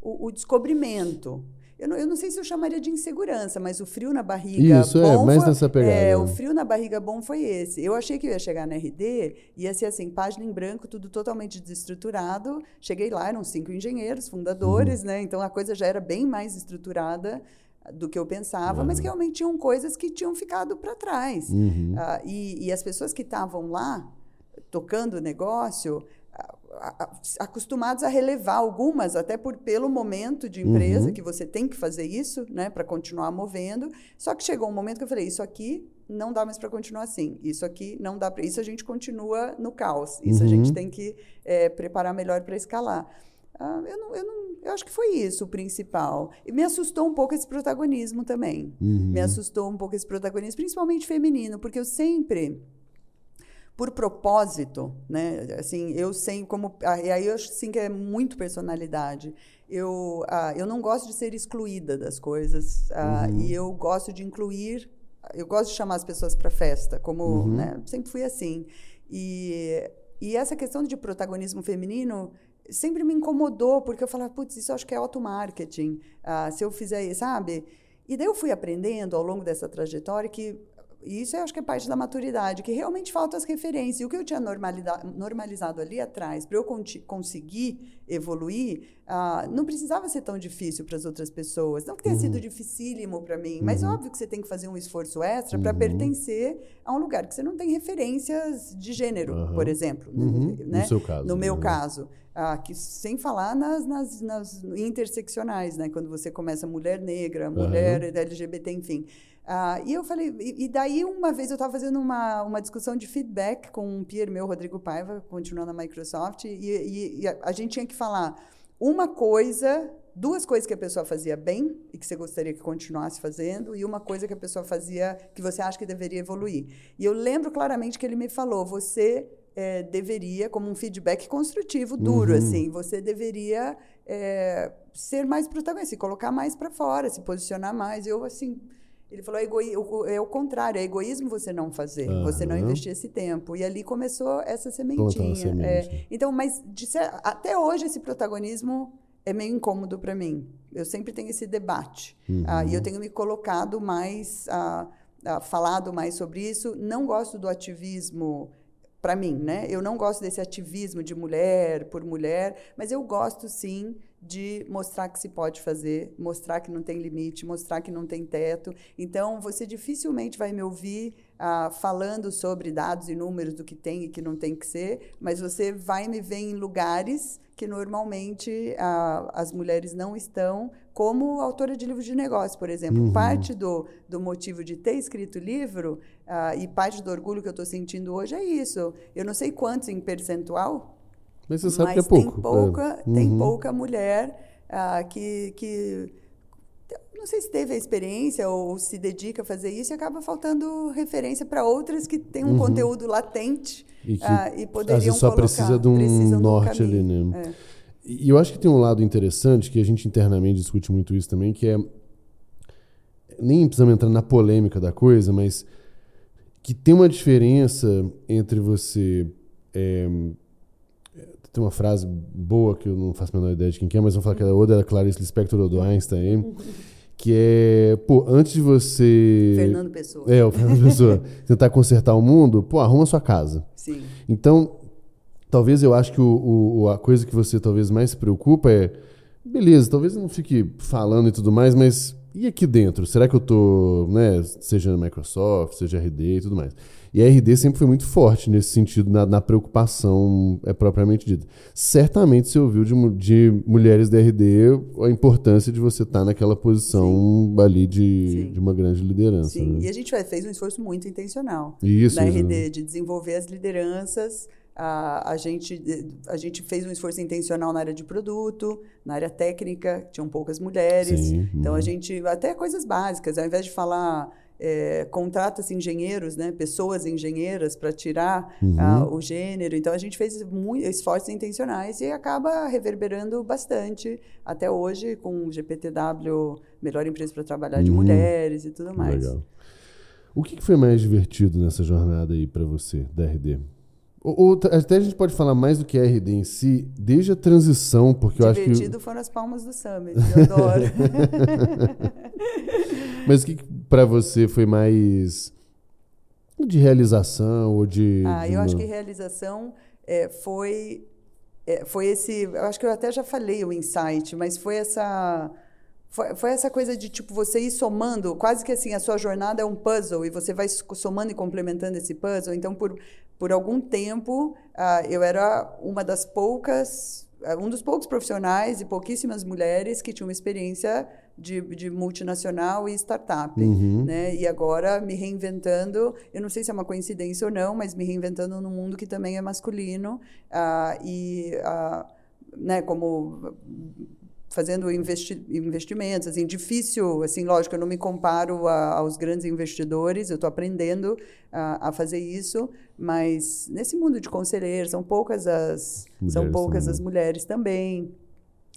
o, o descobrimento eu não, eu não sei se eu chamaria de insegurança, mas o frio na barriga Isso, é, bom. É, mais foi, nessa pegada. É, o frio na barriga bom foi esse. Eu achei que eu ia chegar na RD, ia ser assim, página em branco, tudo totalmente desestruturado. Cheguei lá, eram cinco engenheiros, fundadores, uhum. né? Então a coisa já era bem mais estruturada do que eu pensava, uhum. mas realmente tinham coisas que tinham ficado para trás. Uhum. Uh, e, e as pessoas que estavam lá tocando o negócio acostumados a relevar algumas, até por pelo momento de empresa, uhum. que você tem que fazer isso, né, para continuar movendo. Só que chegou um momento que eu falei: isso aqui não dá mais para continuar assim. Isso aqui não dá para. Isso a gente continua no caos. Isso uhum. a gente uhum. tem que é, preparar melhor para escalar. Ah, eu, não, eu, não, eu acho que foi isso o principal. E me assustou um pouco esse protagonismo também. Uhum. Me assustou um pouco esse protagonismo, principalmente feminino, porque eu sempre por propósito, né? Assim, eu sei como. Ah, e aí eu acho sim que é muito personalidade. Eu, ah, eu não gosto de ser excluída das coisas ah, uhum. e eu gosto de incluir. Eu gosto de chamar as pessoas para festa, como uhum. né? sempre fui assim. E, e essa questão de protagonismo feminino sempre me incomodou, porque eu falava, putz, isso acho que é automarketing. Ah, se eu fizer sabe? E daí eu fui aprendendo ao longo dessa trajetória que isso eu acho que é parte da maturidade, que realmente faltam as referências. E o que eu tinha normalizado ali atrás, para eu conseguir evoluir, uh, não precisava ser tão difícil para as outras pessoas. Não que tenha uhum. sido dificílimo para mim, mas uhum. óbvio que você tem que fazer um esforço extra para uhum. pertencer a um lugar que você não tem referências de gênero, por exemplo. Uhum. Né? No seu caso. No meu caso. Ah, que, sem falar nas, nas, nas, interseccionais, né? quando você começa mulher negra, mulher LGBT, enfim. Ah, e eu falei, e, e, daí uma vez eu estava fazendo uma, uma discussão de feedback com um peer meu, Rodrigo Paiva, continuando na Microsoft, e, e, e a, a, gente tinha que falar uma coisa, duas coisas que a pessoa fazia bem e que você gostaria que continuasse fazendo, e uma coisa que a pessoa fazia que você acha que deveria evoluir. E eu lembro claramente que ele me falou: você é, deveria, como um feedback construtivo, duro, uhum. assim, você deveria é, ser mais protagonista, se colocar mais para fora, se posicionar mais. Eu, assim ele falou, é, é o contrário, é egoísmo você não fazer, uhum. você não investir esse tempo. E ali começou essa sementinha. É, então, mas ser, até hoje esse protagonismo é meio incômodo para mim. Eu sempre tenho esse debate. Uhum. Ah, e eu tenho me colocado mais, ah, falado mais sobre isso. Não gosto do ativismo para mim, né? Eu não gosto desse ativismo de mulher por mulher, mas eu gosto sim de mostrar que se pode fazer, mostrar que não tem limite, mostrar que não tem teto. Então, você dificilmente vai me ouvir ah, falando sobre dados e números do que tem e que não tem que ser, mas você vai me ver em lugares que normalmente ah, as mulheres não estão, como autora de livros de negócio, por exemplo. Uhum. Parte do, do motivo de ter escrito o livro ah, e parte do orgulho que eu estou sentindo hoje é isso. Eu não sei quantos em percentual, mas você sabe Mas que é pouco. Tem pouca, é. tem uhum. pouca mulher uh, que, que não sei se teve a experiência ou se dedica a fazer isso e acaba faltando referência para outras que têm um uhum. conteúdo latente e, que, uh, e poderiam às vezes só colocar, precisa de um norte ali, né? É. E eu acho que tem um lado interessante que a gente internamente discute muito isso também, que é nem precisamos entrar na polêmica da coisa, mas que tem uma diferença entre você é, tem uma frase boa que eu não faço a menor ideia de quem é, mas vamos falar que é ou da Clarice Lispector ou do Einstein, que é, pô, antes de você... Fernando Pessoa. É, o Fernando Pessoa. tentar consertar o mundo, pô, arruma sua casa. Sim. Então, talvez eu acho que o, o, a coisa que você talvez mais se preocupa é, beleza, talvez eu não fique falando e tudo mais, mas e aqui dentro? Será que eu tô, né, seja na Microsoft, seja RD e tudo mais? E a RD sempre foi muito forte nesse sentido, na, na preocupação é, propriamente dita. Certamente você ouviu de, de, mulheres da RD a importância de você estar tá naquela posição Sim. ali de, de uma grande liderança. Sim, né? e a gente fez um esforço muito intencional Isso, na RD, de desenvolver as lideranças. A, a, gente, a gente fez um esforço intencional na área de produto, na área técnica, tinham poucas mulheres. Sim, então, a uhum. gente, até coisas básicas, ao invés de falar é, contrata-se engenheiros, né, pessoas engenheiras para tirar uhum. uh, o gênero. Então a gente fez muito, esforços intencionais e acaba reverberando bastante até hoje com o GPTW, melhor empresa para trabalhar de uhum. mulheres e tudo mais. Legal. O que foi mais divertido nessa jornada aí para você da Ou, ou, até a gente pode falar mais do que a RD em si, desde a transição, porque Divertido eu acho que. Divertido foram as palmas do Summit, eu adoro. Mas o que para você foi mais de realização ou de. Ah, eu acho que realização é, foi. É, foi esse. Eu acho que eu até já falei o insight, mas foi essa. Foi, foi, essa coisa de tipo você ir somando, quase que assim a sua jornada é um puzzle e você vai somando e complementando esse puzzle. Então por por algum tempo uh, eu era uma das poucas, uh, um dos poucos profissionais e pouquíssimas mulheres que tinham uma experiência de, de multinacional e startup, uhum. né? E agora me reinventando, eu não sei se é uma coincidência ou não, mas me reinventando num mundo que também é masculino uh, e, né? Como fazendo investi investimentos, assim, difícil, assim, lógico, eu não me comparo a, aos grandes investidores, eu estou aprendendo a, a, fazer isso, mas nesse mundo de conselheiros, são poucas as, mulheres são poucas também. as mulheres também.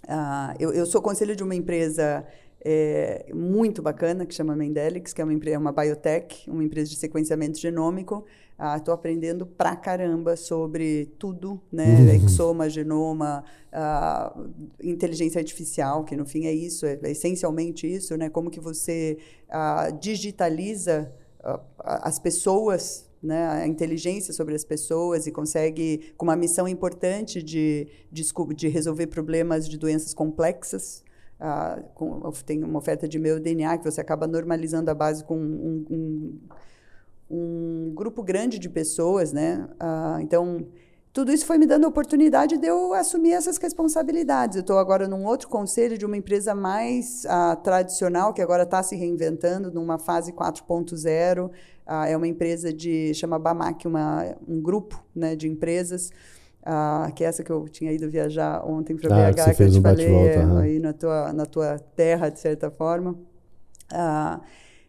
Uh, eu, eu sou conselho de uma empresa é, muito bacana, que chama Mendelix, que é uma, empresa, uma biotech, uma empresa de sequenciamento genômico. Estou ah, aprendendo pra caramba sobre tudo, né? Uhum. Exoma, genoma, ah, inteligência artificial, que no fim é isso, é, é essencialmente isso, né? Como que você ah, digitaliza as pessoas né, a inteligência sobre as pessoas e consegue, com uma missão importante de, de, de resolver problemas de doenças complexas, ah, com, tem uma oferta de meu DNA que você acaba normalizando a base com um, um, um grupo grande de pessoas, né? Ah, então, tudo isso foi me dando a oportunidade de eu assumir essas responsabilidades. Eu estou agora num outro conselho de uma empresa mais ah, tradicional, que agora está se reinventando, numa fase 4.0. Ah, é uma empresa de, chama Bamac, uma, um grupo né, de empresas ah, que é essa que eu tinha ido viajar ontem para ah, BH, que, que eu te um falei, é, uhum. aí na tua, na tua terra, de certa forma. Ah,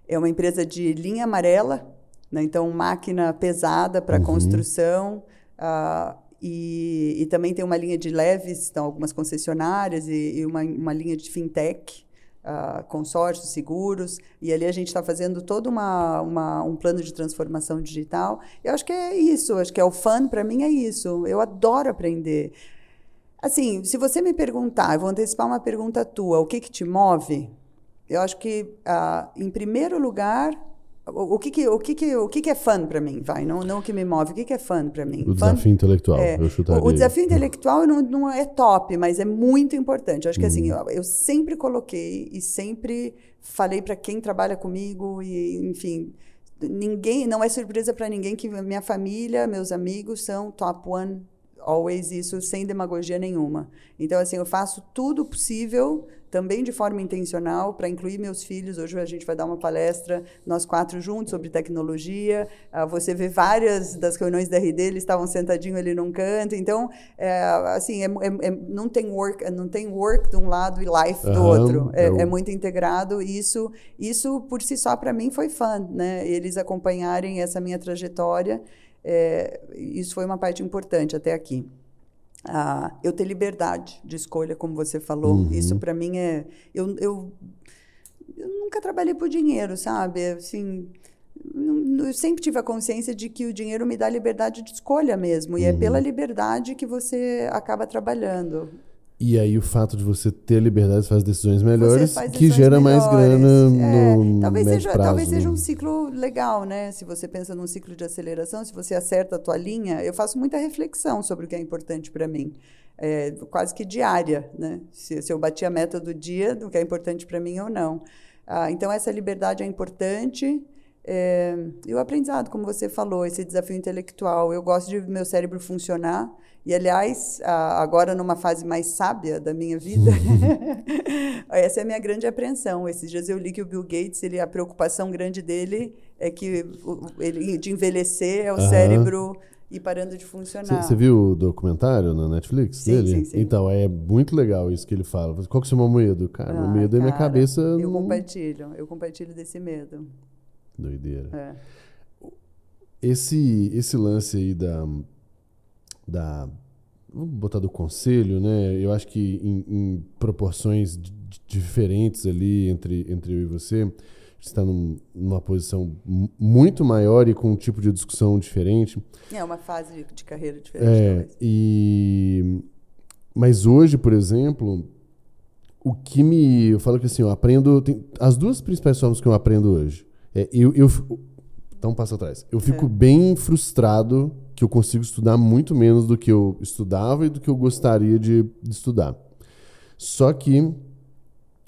é uma empresa de linha amarela, né? então máquina pesada para uhum. construção, ah, e, e, também tem uma linha de leves, então algumas concessionárias, e, e uma, uma linha de fintech, uh, consórcios, seguros, e ali a gente está fazendo todo uma, uma, um plano de transformação digital. Eu acho que é isso, acho que é o fun, para mim é isso. Eu adoro aprender. Assim, se você me perguntar, eu vou antecipar uma pergunta tua, o que, que te move? Eu acho que, uh, em primeiro lugar, o, que, que, o, que, que, o que, que é fã para mim, vai? Não, não o que me move. O que, que é fã para mim? O fun, desafio intelectual, é, eu chutaria. O, desafio intelectual não, não é top, mas é muito importante. Eu acho que assim, uhum. eu, eu sempre coloquei e sempre falei para quem trabalha comigo e, enfim, ninguém, não é surpresa para ninguém que minha família, meus amigos são top one always isso sem demagogia nenhuma. Então assim, eu faço tudo possível também de forma intencional, para incluir meus filhos. Hoje a gente vai dar uma palestra, nós quatro juntos, sobre tecnologia. Uh, você vê várias das reuniões da RD, eles estavam sentadinhos ali num canto. Então, é, assim, é, é, é, não, tem work, não tem work de um lado e life do uhum, outro. É, eu... é, muito integrado. E isso, isso, por si só, para mim, foi fã. Né? Eles acompanharem essa minha trajetória. É, isso foi uma parte importante até aqui ah, eu ter liberdade de escolha, como você falou. Uhum. Isso para mim é. Eu, eu, eu nunca trabalhei por dinheiro, sabe? Assim, eu sempre tive a consciência de que o dinheiro me dá liberdade de escolha mesmo. E é uhum. é pela liberdade que você acaba trabalhando. E aí o fato de você ter liberdade faz decisões melhores, faz decisões que gera melhores. mais grana é, no talvez médio seja, prazo. Talvez seja um ciclo legal, né? Se você pensa num ciclo de aceleração, se você acerta a tua linha, eu faço muita reflexão sobre o que é importante para mim. É, quase que diária, né? Se, se, eu bati a meta do dia, do que é importante para mim ou não. Ah, então, essa liberdade é importante. É, e o aprendizado, como você falou, esse desafio intelectual. Eu gosto de meu cérebro funcionar e, aliás, agora numa fase mais sábia da minha vida, essa é a minha grande apreensão. Esses dias eu li que o Bill Gates, ele, a preocupação grande dele é que ele, de envelhecer é o cérebro ir parando de funcionar. Você viu o documentário na Netflix sim, dele? Sim, sim. Então, é muito legal isso que ele fala. Qual que é o seu medo? Cara, ah, o medo cara, é minha cabeça... Eu não... compartilho, eu compartilho desse medo. Doideira. É. Esse, esse lance aí da da vamos botar do conselho, né? Eu acho que em, em proporções diferentes ali entre, entre eu e você, está num, numa posição muito maior e com um tipo de discussão diferente. É uma fase de, carreira diferente. É, e mas hoje, por exemplo, o que me eu falo que assim, eu aprendo tem, as duas principais formas que eu aprendo hoje. É, eu, eu então, um passo atrás. Eu fico é. bem frustrado que eu consigo estudar muito menos do que eu estudava e do que eu gostaria de, de estudar. Só que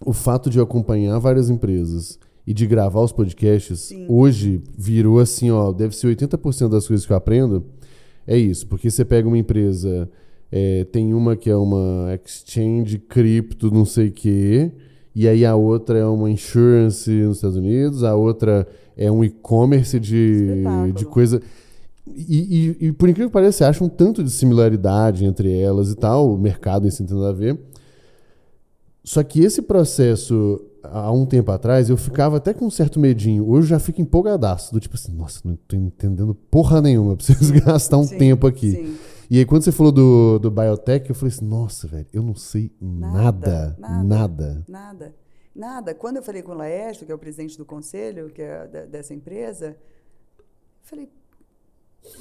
o fato de eu acompanhar várias empresas e de gravar os podcasts, Sim. hoje virou assim, ó, deve ser 80% das coisas que eu aprendo. É isso, porque você pega uma empresa, é, tem uma que é uma exchange cripto, não sei o quê, e aí a outra é uma insurance nos Estados Unidos, a outra é um e-commerce de, de coisa. E, e, e, por incrível que pareça, você acha um tanto de similaridade entre elas e tal, o mercado em si tem nada a ver. Só que esse processo, há um tempo atrás, eu ficava até com um certo medinho. Hoje eu já fico empolgadaço. Do tipo assim, nossa, não tô entendendo porra nenhuma. Preciso gastar um Sim, tempo aqui. sim. E aí, quando você falou do, do biotech, eu falei assim, nossa, velho, eu não sei nada. Nada, nada. Nada. Nada. Nada. Quando eu falei com o Laércio, que é o presidente do conselho, que é dessa empresa, eu falei,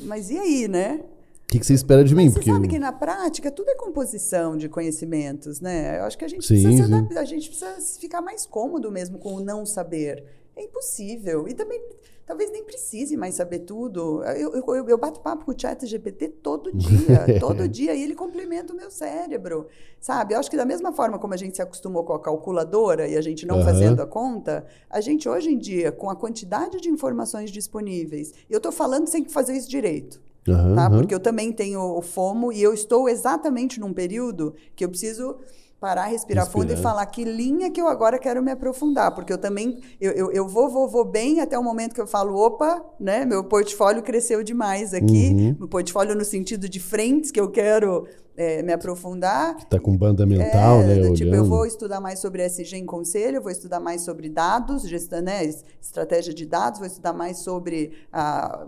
mas e aí, né? O que, que você espera de mim? Mas você Porque sabe que na prática tudo é composição de conhecimentos, né? Eu acho que a gente, Sim, precisa, sim. a gente precisa ficar mais cômodo mesmo com o não saber. É impossível. E também, talvez nem precise mais saber tudo. Eu, eu, eu- bato papo com o chat GPT todo dia, todo dia, e ele complementa o meu cérebro, sabe? Eu acho que da mesma forma como a gente se acostumou com a calculadora e a gente não Aham. fazendo a conta, a gente hoje em dia, com a quantidade de informações disponíveis, eu estou falando sem fazer isso direito, Aham, tá? Porque eu também tenho o FOMO e eu estou exatamente num período que eu preciso parar, respirar, fundo e falar que linha que eu agora quero me aprofundar, porque eu também eu, eu, eu vou, vou, vou bem até o momento que eu falo, opa, né? Meu portfólio cresceu demais aqui, Uhum. meu portfólio no sentido de frentes que eu quero eh, me aprofundar. Tá com banda mental, É, né? do tipo, eu vou estudar mais sobre SG em conselho, eu vou estudar mais sobre dados, gestão, né, es- estratégia de dados, vou estudar mais sobre a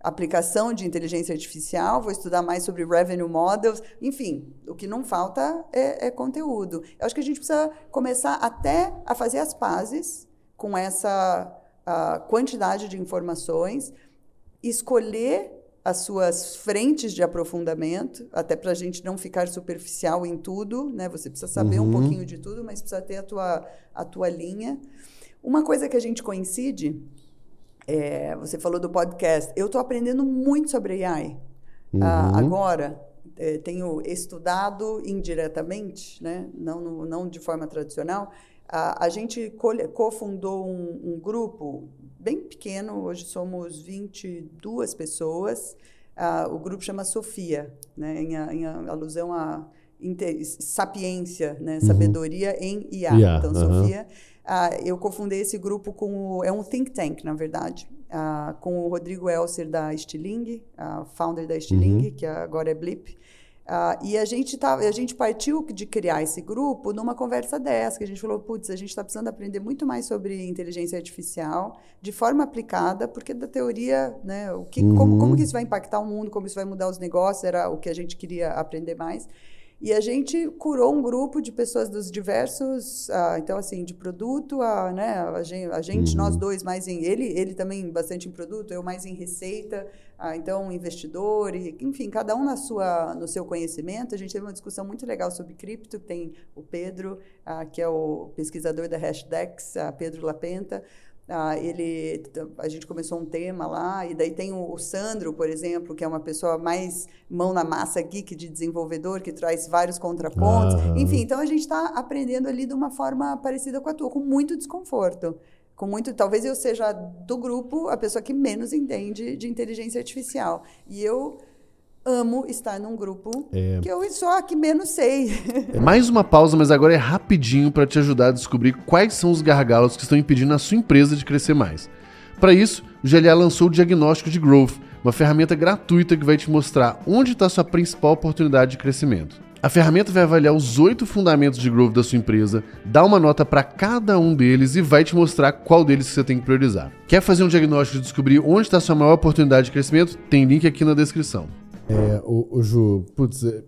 aplicação de inteligência artificial, vou estudar mais sobre revenue models, enfim, o que não falta é, é conteúdo. Eu acho que a gente precisa começar até a fazer as pazes com essa quantidade de informações, escolher as suas frentes de aprofundamento, até para a gente não ficar superficial em tudo, né? Você precisa saber um Uhum. pouquinho de tudo, mas precisa ter a tua, a tua linha. Uma coisa que a gente coincide, é, você falou do podcast, eu estou aprendendo muito sobre AI. Ah, Uhum. agora, eh, tenho estudado indiretamente, né? não, no- não de forma tradicional. Ah, a gente cofundou um, um grupo bem pequeno, hoje somos 22 pessoas. Ah, o grupo chama Sofia, né? em, em alusão à sapiência, né? sabedoria em IA. IA, então. Sofia. Ah, eu cofundei esse grupo com o, é um think tank, na verdade, ah, com o Rodrigo Elser da Stiling, a founder da Stiling, Uhum. que agora é Blip. E a gente, tá, a gente partiu de criar esse grupo numa conversa dessa, que a gente falou, putz, a gente está precisando aprender muito mais sobre inteligência artificial, de forma aplicada, porque da teoria, né, o que, como, Uhum. como que isso vai impactar o mundo, como isso vai mudar os negócios, era o que a gente queria aprender mais. E a gente curou um grupo de pessoas dos diversos, ah, então assim, de produto, a, né, a gente, a gente nós dois mais em ele, ele também bastante em produto, eu mais em receita, ah, então investidor, e, enfim, cada um na sua, no seu conhecimento. A gente teve uma discussão muito legal sobre cripto, tem o Pedro, ah, que é o pesquisador da Hashdex, Pedro Lapenta. Ah, ele, a gente começou um tema lá, e daí tem o, o Sandro, por exemplo, que é uma pessoa mais mão na massa, geek de desenvolvedor, que traz vários contrapontos. Aham. Enfim, então a gente está aprendendo ali de uma forma parecida com a tua, com muito desconforto. Com muito, talvez eu seja do grupo a pessoa que menos entende de inteligência artificial. E eu amo estar num grupo É. que eu sou a que menos sei. Mais uma pausa, mas agora é rapidinho para te ajudar a descobrir quais são os gargalos que estão impedindo a sua empresa de crescer mais. Para isso, o GLA lançou o Diagnóstico de Growth, uma ferramenta gratuita que vai te mostrar onde está sua principal oportunidade de crescimento. A ferramenta vai avaliar os oito fundamentos de growth da sua empresa, dar uma nota para cada um deles e vai te mostrar qual deles você tem que priorizar. Quer fazer um diagnóstico e descobrir onde está sua maior oportunidade de crescimento? Tem link aqui na descrição. É, o, o Ju, putz, é,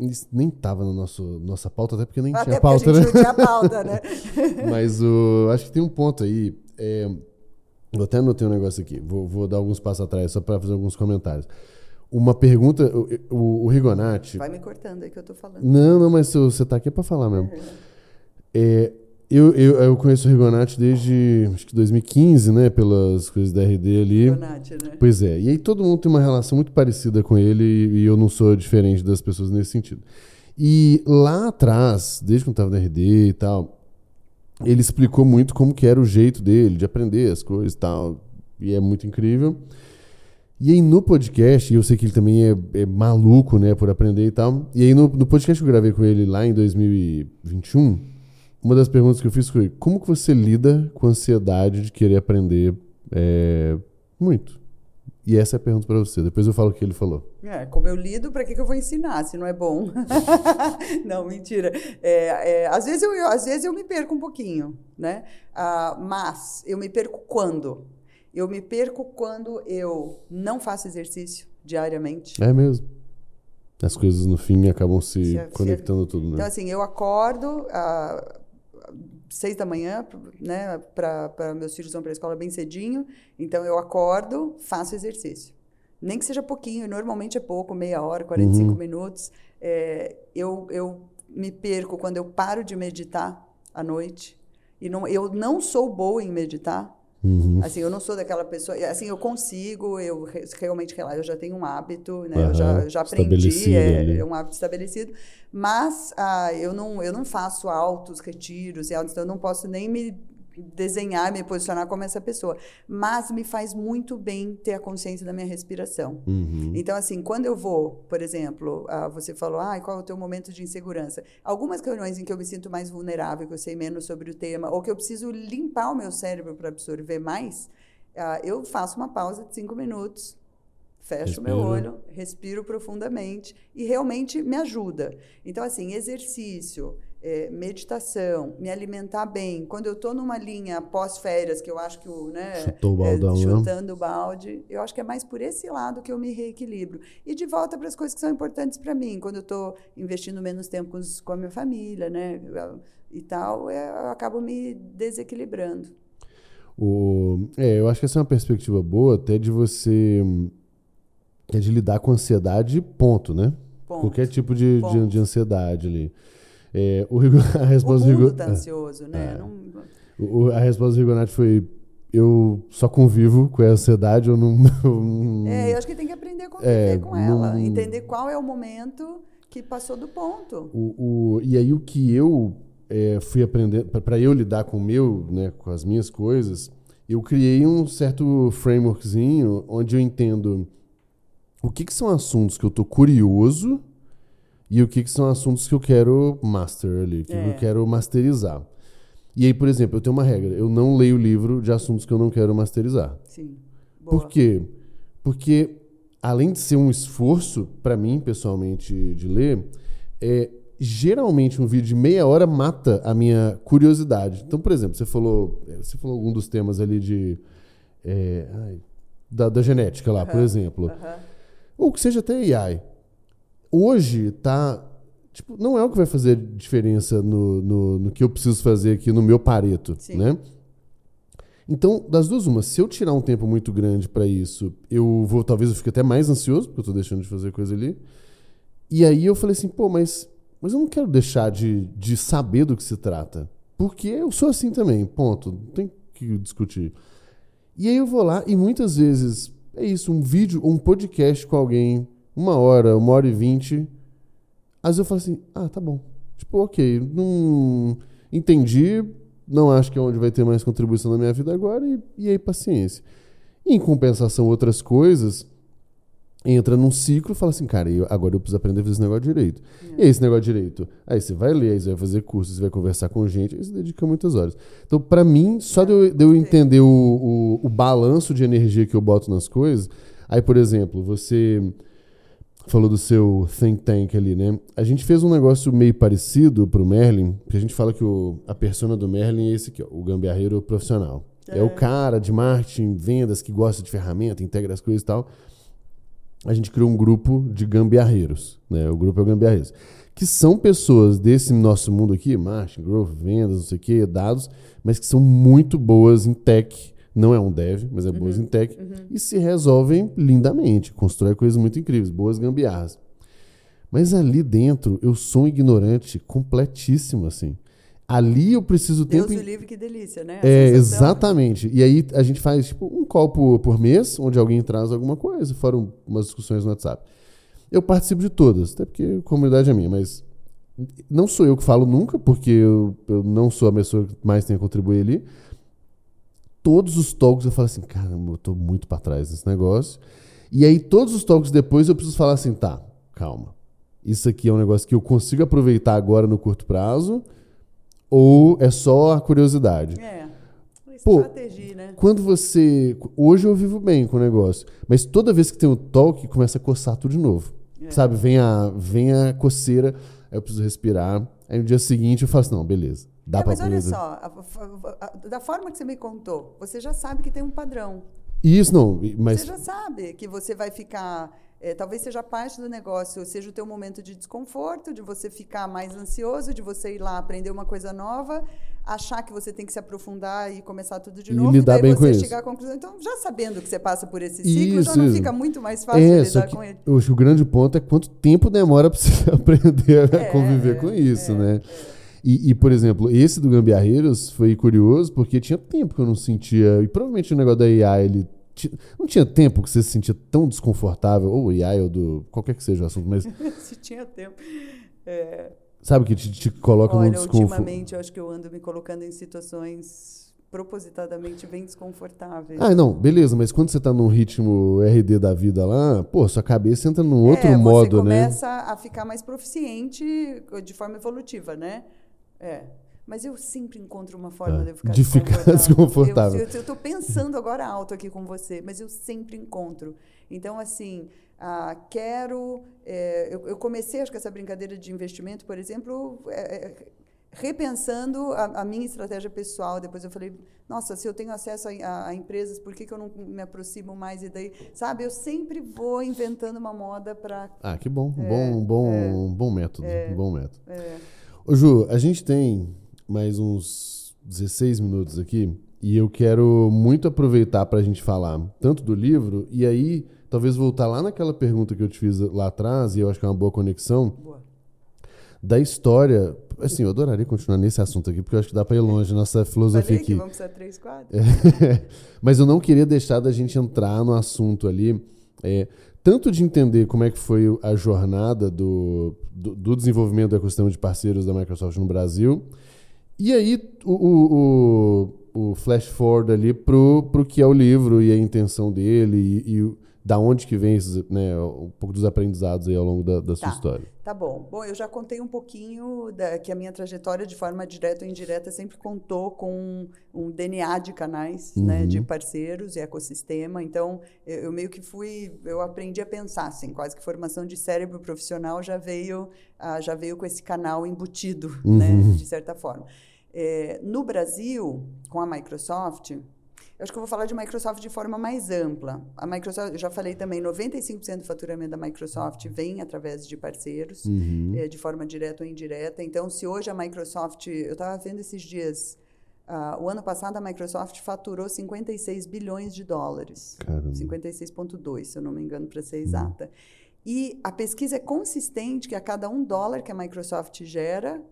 isso nem tava na nosso, nossa pauta, até porque nem Até tinha porque pauta, a gente né? não tinha pauta, né? Mas o, acho que tem um ponto aí. é, eu até anotei um negócio aqui. Vou, vou dar alguns passos atrás só para fazer alguns comentários. Uma pergunta. O, o, o Rigonati. Vai me cortando aí que eu tô falando. Não, não, mas você tá aqui para falar mesmo. É, eu, eu, eu conheço o Rigonati desde acho que 2015, né? Pelas coisas da RD ali. Donati, né? Pois é. E aí todo mundo tem uma relação muito parecida com ele e, e eu não sou diferente das pessoas nesse sentido. E lá atrás, desde quando estava na RD e tal, ele explicou muito como que era o jeito dele de aprender as coisas e tal. E é muito incrível. E aí no podcast, e eu sei que ele também é, é maluco, né, por aprender e tal. E aí no, no podcast que eu gravei com ele lá em 2021, uma das perguntas que eu fiz foi: como que você lida com a ansiedade de querer aprender é, muito? E essa é a pergunta para você. Depois eu falo o que ele falou. É, como eu lido, para que, que eu vou ensinar se não é bom? não, mentira. É, é, às, vezes eu, eu, às vezes eu me perco um pouquinho, né? Ah, mas eu me perco quando? Eu me perco quando eu não faço exercício diariamente. É mesmo. As coisas no fim acabam se, se conectando se, tudo, né? Então, assim, eu acordo. Ah, seis da manhã, né, para meus filhos vão para a escola bem cedinho. Então eu acordo, faço exercício. Nem que seja pouquinho, normalmente é pouco, meia hora, 45 uhum. minutos. É, eu, eu me perco quando eu paro de meditar à noite. E não, eu não sou boa em meditar, Uhum. Assim, eu não sou daquela pessoa. Assim, eu consigo, eu realmente eu já tenho um hábito, né? Uhum. Eu já, já aprendi, é, é, um hábito estabelecido. Mas ah, eu, não, eu não faço altos retiros e altos, então eu não posso nem me desenhar, me posicionar como essa pessoa. Mas me faz muito bem ter a consciência da minha respiração. Uhum. Então, assim, quando eu vou, por exemplo, uh, você falou, ah, qual é o teu momento de insegurança? Algumas reuniões em que eu me sinto mais vulnerável, que eu sei menos sobre o tema, ou que eu preciso limpar o meu cérebro para absorver mais, uh, eu faço uma pausa de cinco minutos, fecho o meu olho, respiro profundamente e realmente me ajuda. Então, assim, exercício, é, meditação, me alimentar bem. Quando eu estou numa linha pós-férias, que eu acho que o. Né, Chutou o baldão, é, chutando o balde, eu acho que é mais por esse lado que eu me reequilibro. E de volta para as coisas que são importantes para mim. Quando eu estou investindo menos tempo com, com, a minha família, né? E tal, é, eu acabo me desequilibrando. O, é, eu acho que essa é uma perspectiva boa até de você. É de lidar com ansiedade, ponto, né? Ponto. Qualquer tipo de, de, de ansiedade ali. É, o, a resposta o mundo está ansioso, né? É. Não... O, a resposta do Rigonati foi: eu só convivo com essa ansiedade, eu não. Eu é, eu acho que tem que aprender a conviver é, com ela, não... entender qual é o momento que passou do ponto. O, o, e aí o que eu é, fui aprender, para eu lidar com o meu, né, com as minhas coisas, eu criei um certo frameworkzinho onde eu entendo o que, que são assuntos que eu tô curioso e o que, que são assuntos que eu quero master ali, que é. eu quero masterizar. E aí, por exemplo, eu tenho uma regra: eu não leio livro de assuntos que eu não quero masterizar. Sim. Boa. Por quê? Porque, além de ser um esforço, para mim, pessoalmente, de ler, é, geralmente um vídeo de meia hora mata a minha curiosidade. Então, por exemplo, você falou, é, você falou algum dos temas ali de. É, ai, da, da, genética lá, por exemplo. Ou que seja até AI hoje tá. Tipo, não é o que vai fazer diferença no, no, no que eu preciso fazer aqui no meu pareto, Sim. né? Então, das duas, uma, se eu tirar um tempo muito grande para isso, eu vou, talvez eu fique até mais ansioso, porque eu tô deixando de fazer coisa ali. E aí eu falei assim, pô, mas, mas eu não quero deixar de, de saber do que se trata. Porque eu sou assim também, ponto. Não tem que discutir. E aí eu vou lá e muitas vezes é isso, um vídeo, um podcast com alguém uma hora, uma hora e vinte. Às vezes eu falo assim, ah, tá bom. Tipo, ok, não entendi, não acho que é onde vai ter mais contribuição na minha vida agora, e, e aí paciência. em compensação, outras coisas, entra num ciclo e fala assim, cara, eu, agora eu preciso aprender a fazer esse negócio direito. É. E aí, esse negócio direito? Aí você vai ler, aí você vai fazer cursos, você vai conversar com gente, aí você dedica muitas horas. Então, para mim, só de eu, de eu entender o, o, o balanço de energia que eu boto nas coisas, aí, por exemplo, você falou do seu think tank ali, né? A gente fez um negócio meio parecido pro Merlin, que a gente fala que o, a persona do Merlin é esse aqui, ó, o gambiarreiro profissional. É. é. o cara de marketing, vendas, que gosta de ferramenta, integra as coisas e tal. A gente criou um grupo de gambiarreiros, né? O grupo é o gambiarreiros. Que são pessoas desse nosso mundo aqui, marketing, growth, vendas, não sei o quê, dados, mas que são muito boas em tech, não é um dev, mas é uhum. boas em tech, uhum. e se resolvem lindamente, constrói coisas muito incríveis, boas gambiarras. Mas ali dentro eu sou um ignorante completíssimo, assim. Ali eu preciso tempo. Deus o livre, que delícia, né? A é, sensação. exatamente. E aí a gente faz tipo um call por, por mês, onde alguém traz alguma coisa, fora umas discussões no WhatsApp. Eu participo de todas, até porque a comunidade é minha, mas não sou eu que falo nunca, porque eu, eu não sou a pessoa que mais tem a contribuir ali todos os talks eu falo assim, caramba, eu tô muito para trás desse negócio. E aí todos os talks depois eu preciso falar assim, tá, calma. Isso aqui é um negócio que eu consigo aproveitar agora no curto prazo ou é só a curiosidade? É. Pô, né? Quando você. Hoje eu vivo bem com o negócio. Mas toda vez que tem um toque, começa a coçar tudo de novo. É. Sabe? Vem a, vem a coceira, aí eu preciso respirar. Aí no dia seguinte eu falo assim: não, beleza. Dá É, pra mas olha fazer. só, a- a- a- da forma que você me contou, você já sabe que tem um padrão. Isso não, mas. Você já sabe que você vai ficar. eh, talvez seja parte do negócio, seja o teu momento de desconforto, de você ficar mais ansioso, de você ir lá aprender uma coisa nova, achar que você tem que se aprofundar e começar tudo de E novo, lidar e daí bem com você isso. chegar à conclusão. Então, já sabendo que você passa por esse ciclo, já Isso, não isso. fica muito mais fácil É, lidar com ele. que o grande ponto é quanto tempo demora pra você aprender a É, conviver é, com isso, é, né? E, e, por exemplo, esse do Gambiarreiros foi curioso porque tinha tempo que eu não sentia. E provavelmente o negócio da AI, ele. Não tinha tempo que você se sentia tão desconfortável, ou AI, ou do. qualquer que seja o assunto, mas Se tinha tempo. É, sabe que te, te coloca num olha, desconforto. ultimamente eu acho que eu ando me colocando em situações propositadamente bem desconfortáveis. Ah, não, beleza, mas quando você tá num ritmo RD da vida lá, pô, sua cabeça entra num outro é, modo, você né? começa a ficar mais proficiente de forma evolutiva, né? É. Mas eu sempre encontro uma forma Ah, de eu ficar de ficar desconfortável. Eu, estou pensando agora alto aqui com você, mas eu sempre encontro. Então, assim, ah, quero. é, eu, eu comecei, acho que essa brincadeira de investimento, por exemplo, é, é, repensando a, a minha estratégia pessoal. Depois eu falei, nossa, se eu tenho acesso a, a- a empresas, por que, que eu não me aproximo mais? E daí, sabe, eu sempre vou inventando uma moda para. Ah, que bom. É, bom, bom, bom método. Bom método. É, Ô, Ju, a gente tem mais uns 16 minutos aqui e eu quero muito aproveitar para a gente falar tanto do livro e aí talvez voltar lá naquela pergunta que eu te fiz lá atrás e eu acho que é uma boa conexão boa. da história. Assim, eu adoraria continuar nesse assunto aqui porque eu acho que dá para ir longe nossa filosofia aqui. vamos precisar três quadros? Mas eu não queria deixar da gente entrar no assunto ali, é, tanto de entender como é que foi a jornada do, do, do desenvolvimento do ecossistema de parceiros da Microsoft no Brasil, e aí o, o, o, o flash forward ali pro, pro que é o livro e a intenção dele e, e da onde que vem esses, né, um pouco dos aprendizados aí ao longo da, da sua Tá. história. Tá bom. Bom, eu já contei um pouquinho da, que a minha trajetória, de forma direta ou indireta, sempre contou com um DNA de canais, né, Uhum. de parceiros e ecossistema. Então, eu, eu meio que fui, eu aprendi a pensar, assim, quase que formação de cérebro profissional já veio, ah, já veio com esse canal embutido, né, Uhum. de certa forma. É, no Brasil, com a Microsoft, eu acho que eu vou falar de Microsoft de forma mais ampla. A Microsoft, eu já falei também, 95% do faturamento da Microsoft vem através de parceiros, Uhum. eh, de forma direta ou indireta. Então, se hoje a Microsoft, eu estava vendo esses dias, ah, o ano passado a Microsoft faturou 56 bilhões de dólares. Caramba. 56,2, se eu não me engano, para ser exata. E a pesquisa é consistente que a cada um dólar que a Microsoft gera,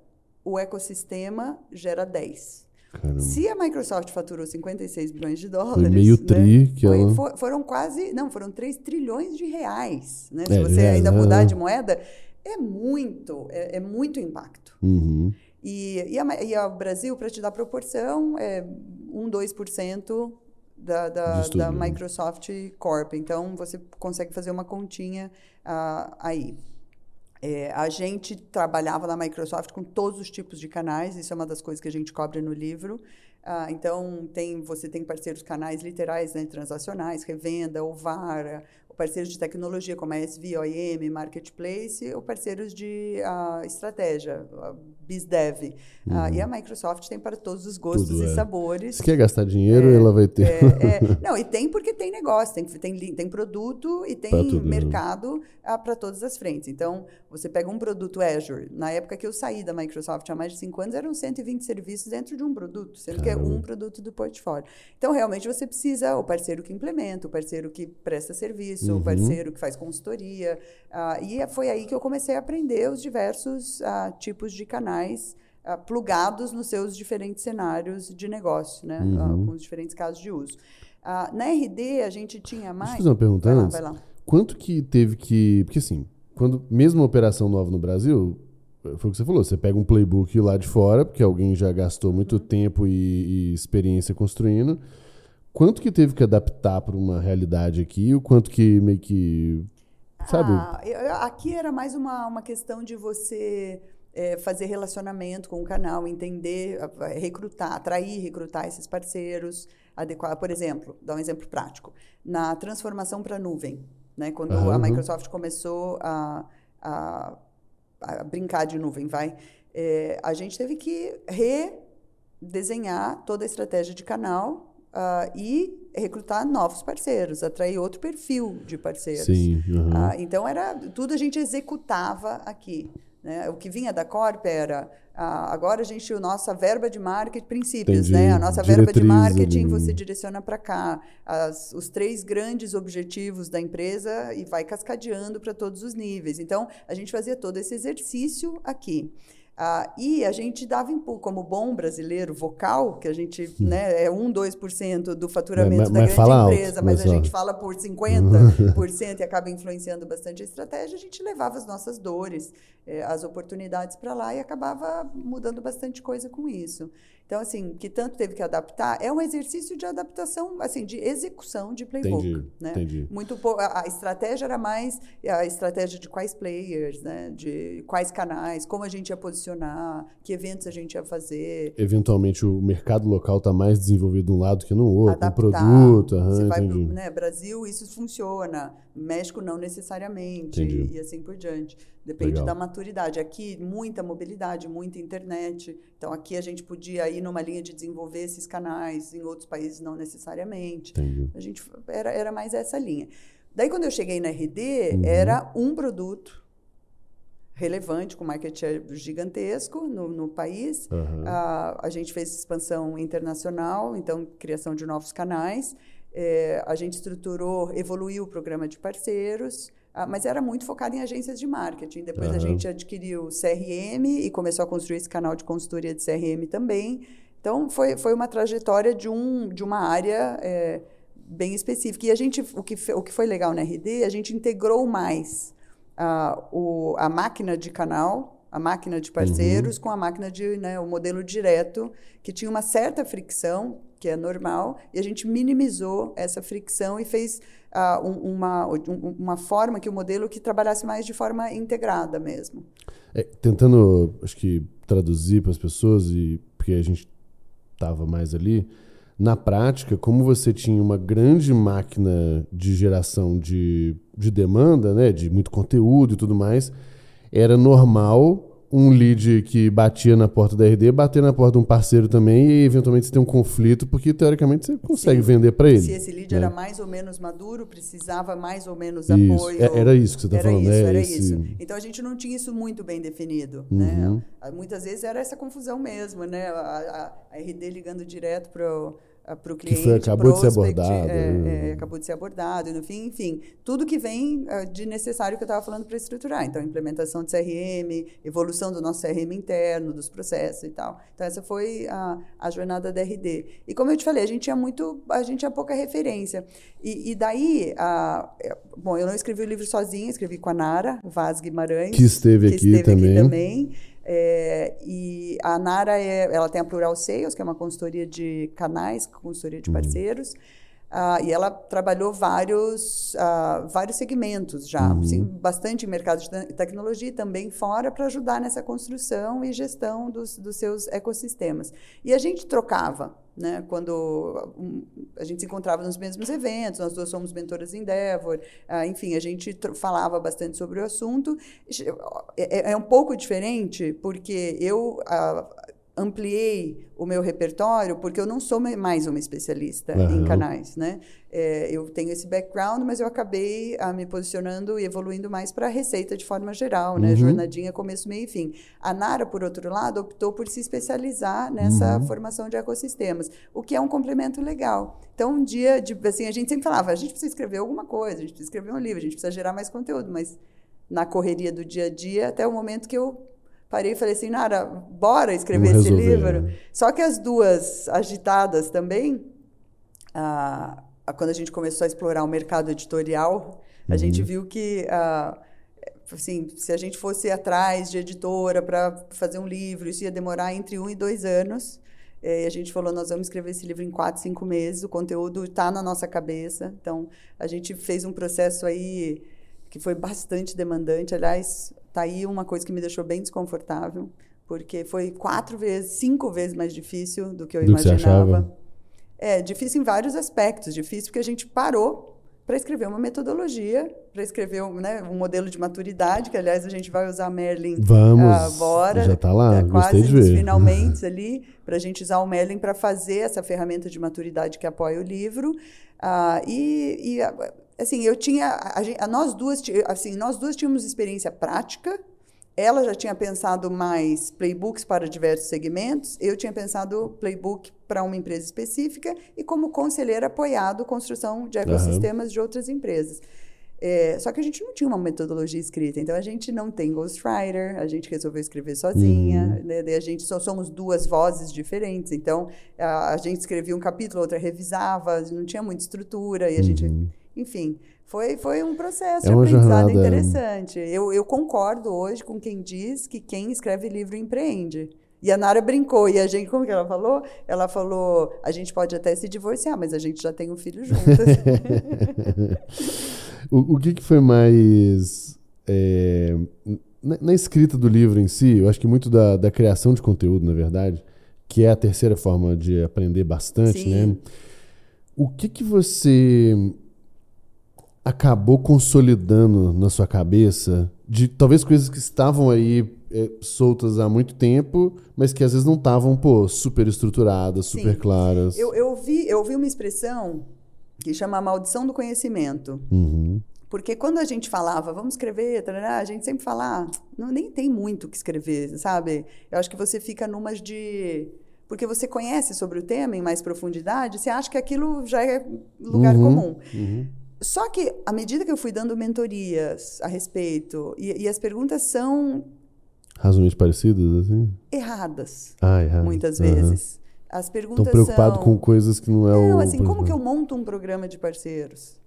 o ecossistema gera 10. Caramba. Se a Microsoft faturou 56 bilhões de dólares. Foi meio né, tri que foi- ela- fo- foram quase. Não, foram 3 trilhões de reais. Né? Se É, você reais, ainda né? mudar de moeda, é muito, é, é muito impacto. Uhum. E, e, a, e a- o Brasil, para te dar proporção, é 1, 2% da, da, da né? Microsoft Corp. Então, você consegue fazer uma continha ah, aí. É, a gente trabalhava na Microsoft com todos os tipos de canais, isso é uma das coisas que a gente cobre no livro. Ah, então, tem, você tem parceiros canais literais, né, transacionais, revenda, ou VAR, ou parceiros de tecnologia como a SV, OIM, Marketplace, ou parceiros de ah, estratégia, ah, BizDev. Ah, e a Microsoft tem para todos os gostos Uhum. Tudo, e é. sabores. Se quer gastar dinheiro, ela vai ter. É, é. não, e tem porque tem negócio, tem, tem, tem produto e tem né? mercado para todas as frentes. Então, você pega um produto Azure. Na época que eu saí da Microsoft há mais de cinco anos, eram 120 serviços dentro de um produto, sendo que é Caramba. um produto do portfólio. Então, realmente, você precisa o parceiro que implementa, o parceiro que presta serviço, Uhum. o parceiro que faz consultoria. ah, e é- foi aí que eu comecei a aprender os diversos ah, tipos de canais ah, plugados nos seus diferentes cenários de negócio, né? Uhum. com os diferentes casos de uso. Na RD, a gente tinha mais. Deixa eu fazer uma pergunta vai lá, antes. vai lá. Quanto que teve que. Porque assim, quando mesmo uma operação nova no Brasil, foi o que você falou, você pega um playbook lá de fora, porque alguém já gastou muito tempo e, e experiência construindo. Quanto que teve que adaptar para uma realidade aqui? O quanto que meio que. Sabe? Ah, eu- aqui era mais uma, uma questão de você é, fazer relacionamento com o canal, entender, recrutar, atrair, recrutar esses parceiros, adequar, por exemplo, dar um exemplo prático, na transformação para nuvem, né? Quando uhum. a Microsoft começou a, a, a, brincar de nuvem, vai, é, a gente teve que redesenhar toda a estratégia de canal Uh, e recrutar novos parceiros, atrair outro perfil de parceiros. Sim, uhum. uh, então era tudo a gente executava aqui. Né? O que vinha da Corp era uh, agora a gente a nossa verba de marketing princípios, né? A nossa verba de marketing você direciona para cá As, os três grandes objetivos da empresa e vai cascadeando para todos os níveis. Então a gente fazia todo esse exercício aqui. Ah, e a gente dava impulso, como bom brasileiro vocal, que a gente hum. né, é 1, 2% do faturamento mas, da grande empresa, alto, mas, mas a gente fala por 50% e acaba influenciando bastante a estratégia, a gente levava as nossas dores, eh, as oportunidades para lá e acabava mudando bastante coisa com isso. Então, assim, que tanto teve que adaptar, é um exercício de adaptação, assim, de execução de playbook. Entendi, né? entendi. Muito a, a estratégia era mais a estratégia de quais players, né? De quais canais, como a gente ia posicionar, que eventos a gente ia fazer. Eventualmente o mercado local está mais desenvolvido de um lado que no outro, adaptar, um produto. Aham, você vai pro, né, Brasil, isso funciona. México não necessariamente entendi. e assim por diante. Depende Legal. da maturidade. Aqui, muita mobilidade, muita internet. Então, aqui a gente podia ir numa linha de desenvolver esses canais, em outros países não necessariamente. Entendi. A gente era, era mais essa linha. Daí, quando eu cheguei na RD, uhum. era um produto relevante, com market share gigantesco no, no país. Uhum. a gente fez expansão internacional, então, criação de novos canais. É, a gente estruturou, evoluiu o programa de parceiros. Ah, mas era muito focado em agências de marketing. Depois uhum. a gente adquiriu CRM e começou a construir esse canal de consultoria de CRM também. Então, foi, foi uma trajetória de, um, de uma área é, bem específica. E a gente, o que, o que foi legal na RD, a gente integrou mais a, o, a máquina de canal, a máquina de parceiros, uhum. com a máquina de, né, o modelo direto, que tinha uma certa fricção, que é normal, e a gente minimizou essa fricção e fez uh, uma, uma forma que o modelo que trabalhasse mais de forma integrada mesmo. É, tentando, acho que, traduzir para as pessoas, e porque a gente estava mais ali, na prática, como você tinha uma grande máquina de geração de, de demanda, né, de muito conteúdo e tudo mais, era normal um lead que batia na porta da RD, bater na porta de um parceiro também e eventualmente você tem um conflito, porque teoricamente você consegue Sim. vender para ele. Se esse lead né? era mais ou menos maduro, precisava mais ou menos isso. apoio. É, era isso que você está falando, isso, né? Era esse... isso. Então a gente não tinha isso muito bem definido. Né? Uhum. Né? Muitas vezes era essa confusão mesmo, né? A, a, a RD ligando direto para para o cliente. Que foi, acabou prospect, de ser abordado. É, é, acabou de ser abordado, no fim, enfim, tudo que vem uh, de necessário que eu estava falando para estruturar. Então, implementação de CRM, evolução do nosso CRM interno, dos processos e tal. Então, essa foi a, a jornada da RD. E como eu te falei, a gente tinha muito, a gente tinha pouca referência. E, e daí, a, bom, eu não escrevi o livro sozinha, escrevi com a Nara Vaz Guimarães. Que esteve, que aqui, esteve também. aqui também. É, e a Nara é, ela tem a Plural Sales, que é uma consultoria de canais, consultoria de uhum. parceiros. Uh, e ela trabalhou vários, uh, vários segmentos já, uhum. assim, bastante em mercado de tecnologia e também fora para ajudar nessa construção e gestão dos, dos seus ecossistemas. E a gente trocava, né? Quando a gente se encontrava nos mesmos eventos, nós duas somos mentoras em Endeavor, uh, enfim, a gente falava bastante sobre o assunto. É, é, um pouco diferente porque eu ampliei o meu repertório porque eu não sou mais uma especialista uhum. em canais, né? É, eu tenho esse background, mas eu acabei a, ah, me posicionando e evoluindo mais para a receita de forma geral, né? Uhum. Jornadinha, começo, meio e fim. A Nara, por outro lado, optou por se especializar nessa uhum. formação de ecossistemas, o que é um complemento legal. Então, um dia, de, assim, a gente sempre falava, a gente precisa escrever alguma coisa, a gente precisa escrever um livro, a gente precisa gerar mais conteúdo, mas na correria do dia a dia, até o momento que eu parei e falei assim, Nara, bora escrever Vamos esse resolver, livro. Né? Só que as duas agitadas também, ah, quando a gente começou a explorar o mercado editorial, a uhum. gente viu que ah, assim, se a gente fosse atrás de editora para fazer um livro, isso ia demorar entre um e dois anos. E a gente falou, nós vamos escrever esse livro em quatro, cinco meses. O conteúdo está na nossa cabeça. Então, a gente fez um processo aí que foi bastante demandante. Aliás, tá aí uma coisa que me deixou bem desconfortável, porque foi quatro vezes, cinco vezes mais difícil do que eu Do que imaginava. achava? É, difícil em vários aspectos. Difícil porque a gente parou para escrever uma metodologia, para escrever um, né, um modelo de maturidade, que aliás a gente vai usar Merlin Vamos, agora. já tá lá, tá gostei quase de ver. finalmente ali, para a gente usar o Merlin para fazer essa ferramenta de maturidade que apoia o livro. Ah, e, e, assim, eu tinha, a, a nós duas, assim, nós duas tínhamos experiência prática. Ela já tinha pensado mais playbooks para diversos segmentos, eu tinha pensado playbook para uma empresa específica e como conselheira apoiado construção de ecossistemas de outras empresas. É, só que a gente não tinha uma metodologia escrita, então a gente não tem ghostwriter, a gente resolveu escrever sozinha, né? Daí a gente só somos duas vozes diferentes, então a, a gente escrevia um capítulo, outra revisava, não tinha muita estrutura e a gente, enfim, foi, foi um processo É de aprendizado jornada- interessante. Eu, eu concordo hoje com quem diz que quem escreve livro empreende. E a Nara brincou, e a gente, como que ela falou? Ela falou, a gente pode até se divorciar, mas a gente já tem um filho juntas. O, o que, que foi mais. é, na, na escrita do livro em si, eu acho que muito da, da criação de conteúdo, na verdade, que é a terceira forma de aprender bastante, Sim. né? O que, que você acabou consolidando na sua cabeça de talvez coisas que estavam aí é, soltas há muito tempo, mas que às vezes não estavam, pô, super estruturadas, super Sim. claras. Eu, eu, vi, eu vi uma expressão que chama a maldição do conhecimento. Uhum. Porque quando a gente falava, vamos escrever, tarará, a gente sempre fala, ah, não, nem tem muito o que escrever, sabe? Eu acho que você fica numas de. Porque você conhece sobre o tema em mais profundidade, você acha que aquilo já é lugar Uhum, comum. uhum. Só que, à medida que eu fui dando mentorias a respeito, e, e as perguntas são Razões parecidas, assim? erradas, Ah, errado. muitas Aham. vezes. As perguntas Estão preocupados são... com coisas que não é o. Não, assim, como que eu monto um programa de parceiros?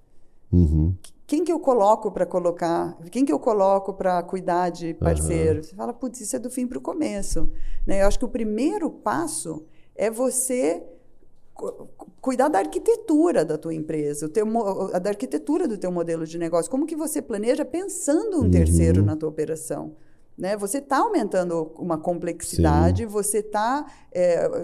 Uhum. Quem que eu coloco para colocar? Quem que eu coloco para cuidar de parceiros? Você fala, putz, isso é do fim para o começo. Né? Eu acho que o primeiro passo é você cuidar da arquitetura da tua empresa, o teu, da arquitetura do teu modelo de negócio. Como que você planeja pensando um terceiro na tua operação? Né? Você está aumentando uma complexidade, você está.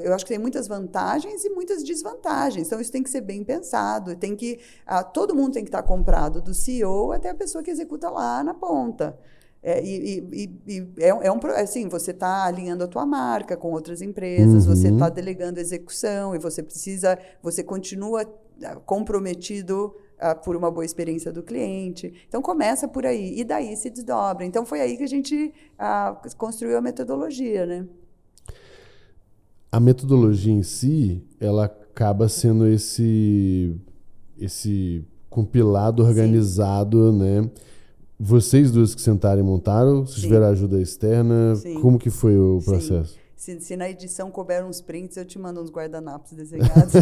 eu acho que tem muitas vantagens e muitas desvantagens. Então, isso tem que ser bem pensado. Tem que, ah, todo mundo tem que estar comprado, do CEO até a pessoa que executa lá na ponta. É, e, e- e- é, é um assim, você está alinhando a tua marca com outras empresas, você Uhum. está delegando execução e você precisa, você continua ah, comprometido ah, por uma boa experiência do cliente. Então começa por aí e daí se desdobra. Então foi aí que a gente ah, construiu a metodologia, né? A metodologia em si, ela acaba sendo esse esse compilado organizado, né? Vocês duas que sentaram e montaram, vocês Sim. tiveram ajuda externa, Sim. como que foi o processo? Se, se na edição couber uns prints, eu te mando uns guardanapos desenhados.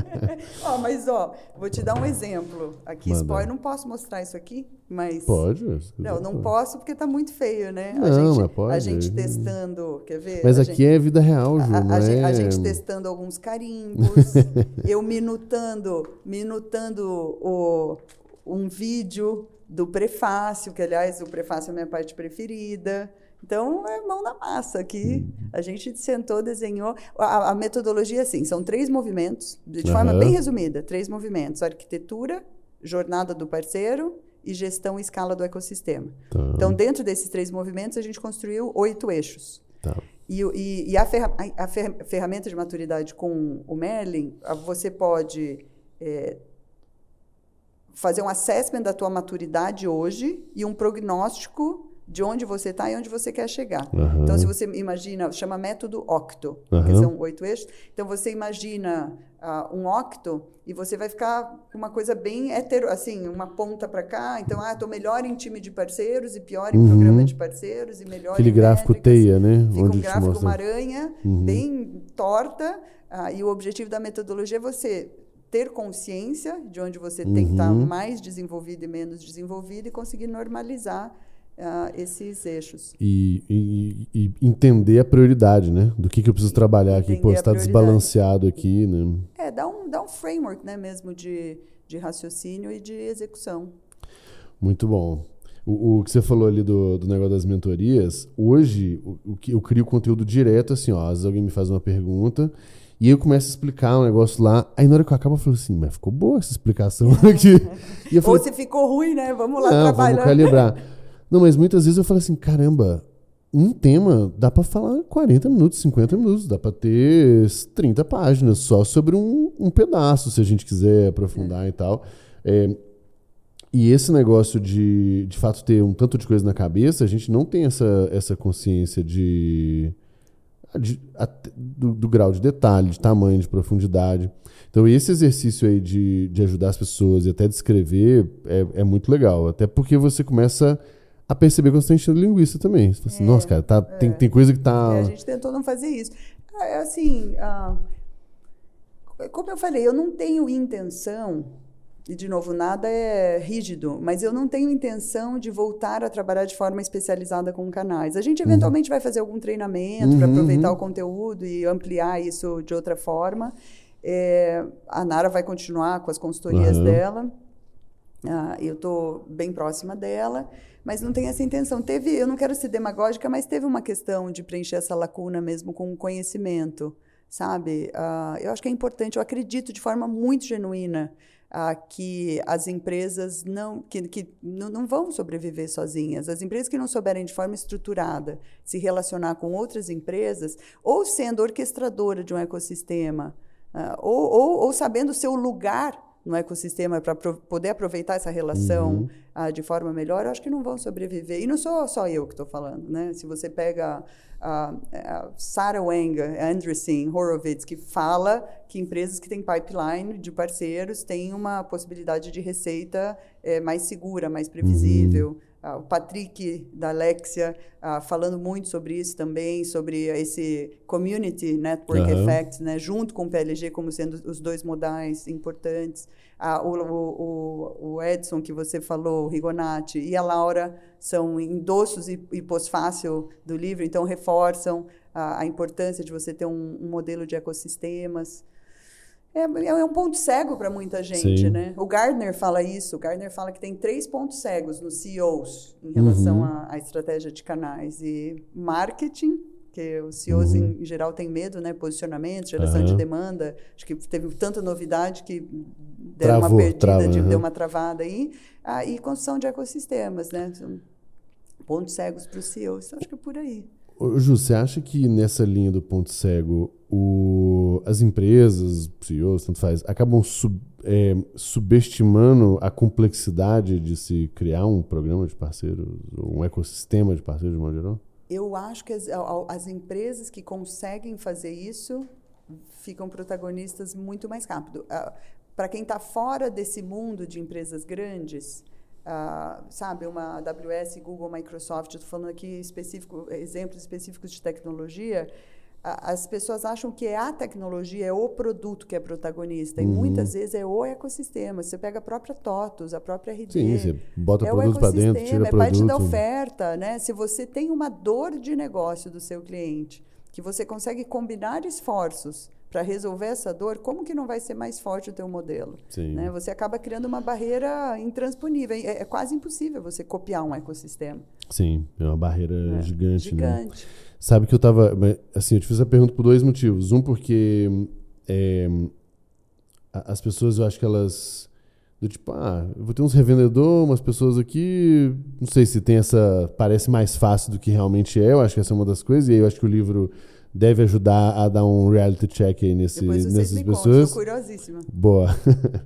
ó, mas ó, vou te dar um exemplo. Aqui, Manda. spoiler, não posso mostrar isso aqui, mas. Pode? Não, não posso porque tá muito feio, né? Não, a gente, mas pode. A gente testando, quer ver? Mas a aqui gente, é vida real, Ju, a, a é... a gente testando alguns carimbos, eu minutando, minutando o, um vídeo do prefácio, que aliás o prefácio é a minha parte preferida. Então é mão na massa aqui. A gente sentou, desenhou. A, a metodologia, assim, são três movimentos, de forma Aham. bem resumida: três movimentos: arquitetura, jornada do parceiro e gestão e escala do ecossistema. Tá, Então, dentro desses três movimentos, a gente construiu oito eixos. tá. E, e- e a, ferra- a- a fer- ferramenta de maturidade com o Merlin, você pode é, fazer um assessment da tua maturidade hoje e um prognóstico de onde você está e onde você quer chegar. Aham. Então, se você imagina, chama método OCTO, que Aham. são oito eixos. Então, você imagina ah, um octo e você vai ficar com uma coisa bem hetero, assim, uma ponta para cá. Então, ah, estou melhor em time de parceiros e pior em Uhum. programa de parceiros e melhor Aquele em gráfico métricas. teia, né? Fica um te gráfico, uma aranha, Uhum. bem torta. ah, e o objetivo da metodologia é você ter consciência de onde você tem que estar Uhum. mais desenvolvido e menos desenvolvido e conseguir normalizar ah, esses eixos. E, e- e entender a prioridade, né? Do que, que eu preciso trabalhar aqui. Pô, Entender está desbalanceado aqui, né? É, dá um, dá um framework né, mesmo de, de raciocínio e de execução. Muito bom. O, o que você falou ali do, do negócio das mentorias, hoje o, o que eu crio conteúdo direto, assim, ó, às vezes alguém me faz uma pergunta e eu começo a explicar um negócio lá. Aí na hora que eu acabo, eu falo assim, mas ficou boa essa explicação aqui. E eu falei, Ou se ficou ruim, né? Vamos lá não, trabalhar. Vamos calibrar. Não, mas muitas vezes eu falo assim, caramba, um tema dá para falar 40 minutos, 50 minutos, dá para ter 30 páginas só sobre um, um, pedaço, se a gente quiser aprofundar é. e tal. É, e esse negócio de, de fato, ter um tanto de coisa na cabeça, a gente não tem essa, essa consciência de, de do, do, grau de detalhe, de tamanho, de profundidade. Então, esse exercício aí de, de ajudar as pessoas e até de escrever é, é muito legal. Até porque você começa a perceber quando você está enchendo linguiça também. Você fala assim, é, nossa, cara, tá, é. tem, tem coisa que tá. É, a gente tentou não fazer isso. É assim, ah, como eu falei, eu não tenho intenção e de novo, nada é rígido, mas eu não tenho intenção de voltar a trabalhar de forma especializada com canais. A gente uhum. eventualmente uhum. vai fazer algum treinamento uhum, para aproveitar uhum. o conteúdo e ampliar isso de outra forma. É, a Nara vai continuar com as consultorias uhum. dela. Ah, eu estou bem próxima dela, mas não tem essa intenção. Teve, eu não quero ser demagógica, mas teve uma questão de preencher essa lacuna mesmo com conhecimento, sabe? Ah, eu acho que é importante. Eu acredito de forma muito genuína ah, que as empresas não, que, que não, não vão sobreviver sozinhas. As empresas que não souberem de forma estruturada se relacionar com outras empresas, ou sendo orquestradora de um ecossistema, ah, ou, ou, ou sabendo o seu lugar no ecossistema para poder aproveitar essa relação uhum. uh, de forma melhor, eu acho que não vão sobreviver. E não sou só eu que estou falando, né? Se você pega a, a Sarah Wenger, Andreessen, Horowitz, que fala que empresas que têm pipeline de parceiros têm uma possibilidade de receita é, mais segura, mais previsível. Uhum. Uh, o Patrick da Alexia uh, falando muito sobre isso também, sobre esse community network uhum. effect, né, junto com o PLG como sendo os dois modais importantes. Uh, o, o, o, Edson que você falou, o Rigonati e a Laura são endossos e, e pós-fácil do livro, então reforçam a importância de você ter um, um modelo de ecossistemas. É, é um ponto cego para muita gente, Sim. né? O Gardner fala isso. O Gardner fala que tem três pontos cegos nos CEOs em relação uhum. à, à, estratégia de canais. E marketing, que os CEOs uhum. em, geral têm medo, né? Posicionamento, geração uhum. de demanda. Acho que teve tanta novidade que deu uma perdida, trava, de, deu uma travada aí. Ah, e construção de ecossistemas, né? São pontos cegos para os CEOs. Acho que é por aí. Ô, Ju, você acha que nessa linha do ponto cego, o, as empresas, CEOs, tanto faz, acabam sub, é, subestimando a complexidade de se criar um programa de parceiros, um ecossistema de parceiros de modo geral? Eu acho que as, as empresas que conseguem fazer isso ficam protagonistas muito mais rápido. Uh, Para quem está fora desse mundo de empresas grandes, Uh, sabe, uma AWS, Google, Microsoft, estou falando aqui específico, exemplos específicos de tecnologia, as pessoas acham que é a tecnologia, é o produto que é protagonista, uhum. e muitas vezes é o ecossistema. Você pega a própria TOTUS, a própria RD. Sim, você bota é produto para dentro, tira é produto. parte da oferta. Né? Se você tem uma dor de negócio do seu cliente, que você consegue combinar esforços para resolver essa dor, como que não vai ser mais forte o teu modelo? Né? Você acaba criando uma barreira intransponível. É, é, quase impossível você copiar um ecossistema. Sim, é uma barreira é, gigante. Gigante. Né? Sabe que eu estava... Assim, eu te fiz a pergunta por dois motivos. Um, porque é, as pessoas, eu acho que elas... Do tipo, ah, eu vou ter uns revendedores, umas pessoas aqui... Não sei se tem essa... Parece mais fácil do que realmente é. Eu acho que essa é uma das coisas. E aí eu acho que o livro deve ajudar a dar um reality check aí nesse, nessas pessoas. Estou curiosíssima. Boa.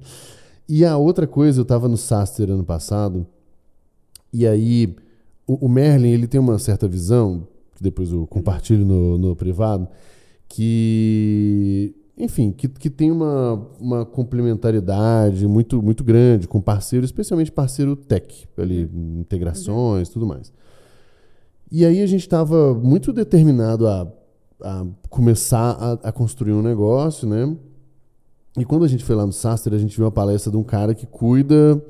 e a outra coisa, eu estava no Saster ano passado, e aí o, o, Merlin ele tem uma certa visão, que depois eu compartilho no, no privado, que enfim, que, que tem uma, uma complementaridade muito, muito grande com parceiro, especialmente parceiro tech, ali, uhum. integrações, uhum. tudo mais. E aí a gente estava muito determinado a a começar a, a, construir um negócio, né? E quando a gente foi lá no Saster, a gente viu uma palestra de um cara que cuida.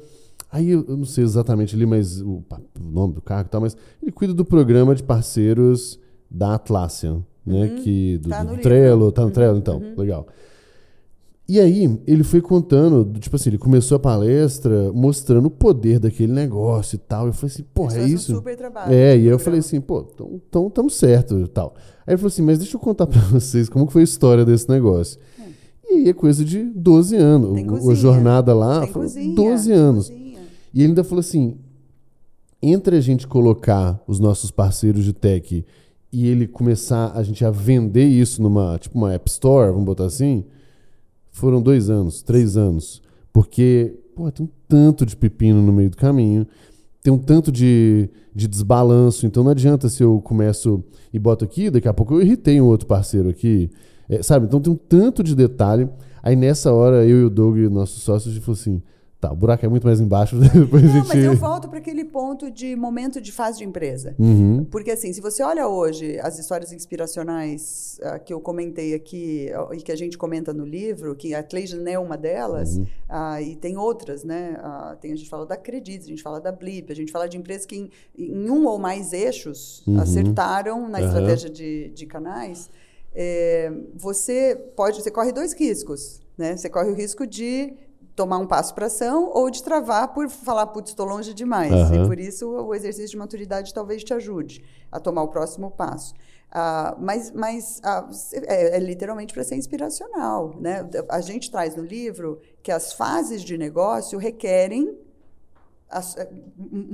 Aí eu, não sei exatamente ali, mas o, o, nome do carro e tal, mas ele cuida do programa de parceiros da Atlassian, né? Uhum. Que, do, tá do Trello, tá no Trello, então, uhum. legal. E aí, ele foi contando, tipo assim, ele começou a palestra mostrando o poder daquele negócio e tal. Eu falei assim, porra, é fazem um isso? super trabalho É, e aí eu falei assim, pô, então tamo, tamo certo e tal. Aí ele falou assim, mas deixa eu contar pra vocês como foi a história desse negócio. E aí é coisa de 12 anos. Tem O- cozinha. a jornada lá Tem foi cozinha, 12 anos. cozinha. E ele ainda falou assim: entre a gente colocar os nossos parceiros de tech e ele começar a gente a vender isso numa, tipo uma App Store, vamos botar assim, foram dois anos, três anos. Porque, pô, tem um tanto de pepino no meio do caminho, tem um tanto de, de desbalanço, então não adianta se eu começo e boto aqui, daqui a pouco eu irritei um outro parceiro aqui, é, sabe? Então tem um tanto de detalhe. Aí nessa hora, eu e o Doug, nosso sócio, a gente falou assim: tá, o buraco é muito mais embaixo, depois Não, gente. mas eu volto para aquele ponto de momento de fase de empresa. Uhum. Porque, assim, se você olha hoje as histórias inspiracionais ah, que eu comentei aqui ah, e que a gente comenta no livro, que a Clayton é uma delas, ah, e tem outras, né? Ah, tem, a gente fala da Credit, a gente fala da Blip, a gente fala de empresas que em, em um ou mais eixos acertaram na estratégia de, de canais. É, você pode, você corre dois riscos, né? Você corre o risco de tomar um passo para ação ou de travar por falar, putz, estou longe demais. Aham. E por isso o exercício de maturidade talvez te ajude a tomar o próximo passo. Ah, mas mas ah, é, é literalmente para ser inspiracional. Né? A gente traz no livro que as fases de negócio requerem as- eh,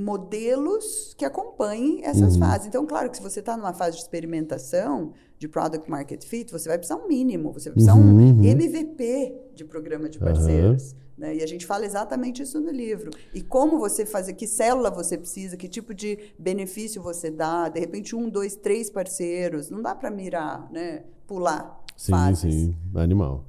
modelos que acompanhem essas fases. Então, claro que se você está numa fase de experimentação de product market fit, você vai precisar um mínimo, você vai precisar Uhum, um uhum. MVP de programa de parceiros. Né? E a gente fala exatamente isso no livro. E como você fazer, que célula você precisa, que tipo de benefício você dá, de repente um, dois, três parceiros, não dá para mirar, né? pular Sim, fases. sim, animal.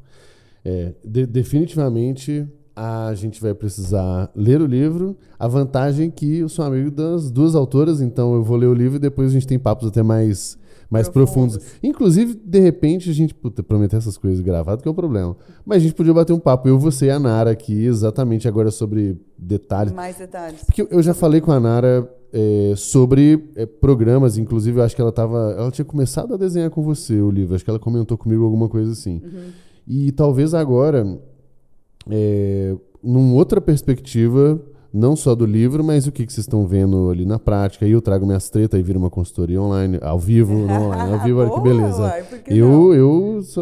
É, de- definitivamente a gente vai precisar ler o livro. A vantagem é que eu sou amigo das duas autoras, então eu vou ler o livro e depois a gente tem papos até mais, mais profundos. Profundos. Inclusive, de repente, a gente. Puta, prometer essas coisas gravadas que é o problema. Mas a gente podia bater um papo, eu, você e a Nara aqui, exatamente agora sobre detalhes. Mais detalhes. Porque eu já falei com a Nara é, sobre é, programas, inclusive eu acho que ela tava. Ela tinha começado a desenhar com você o livro, acho que ela comentou comigo alguma coisa assim. E talvez agora, é, numa outra perspectiva, não só do livro, mas o que, que vocês estão vendo ali na prática. Aí eu trago minhas tretas e viro uma consultoria online, ao vivo, não online, ao vivo, olha que beleza. uai, eu, não? eu só.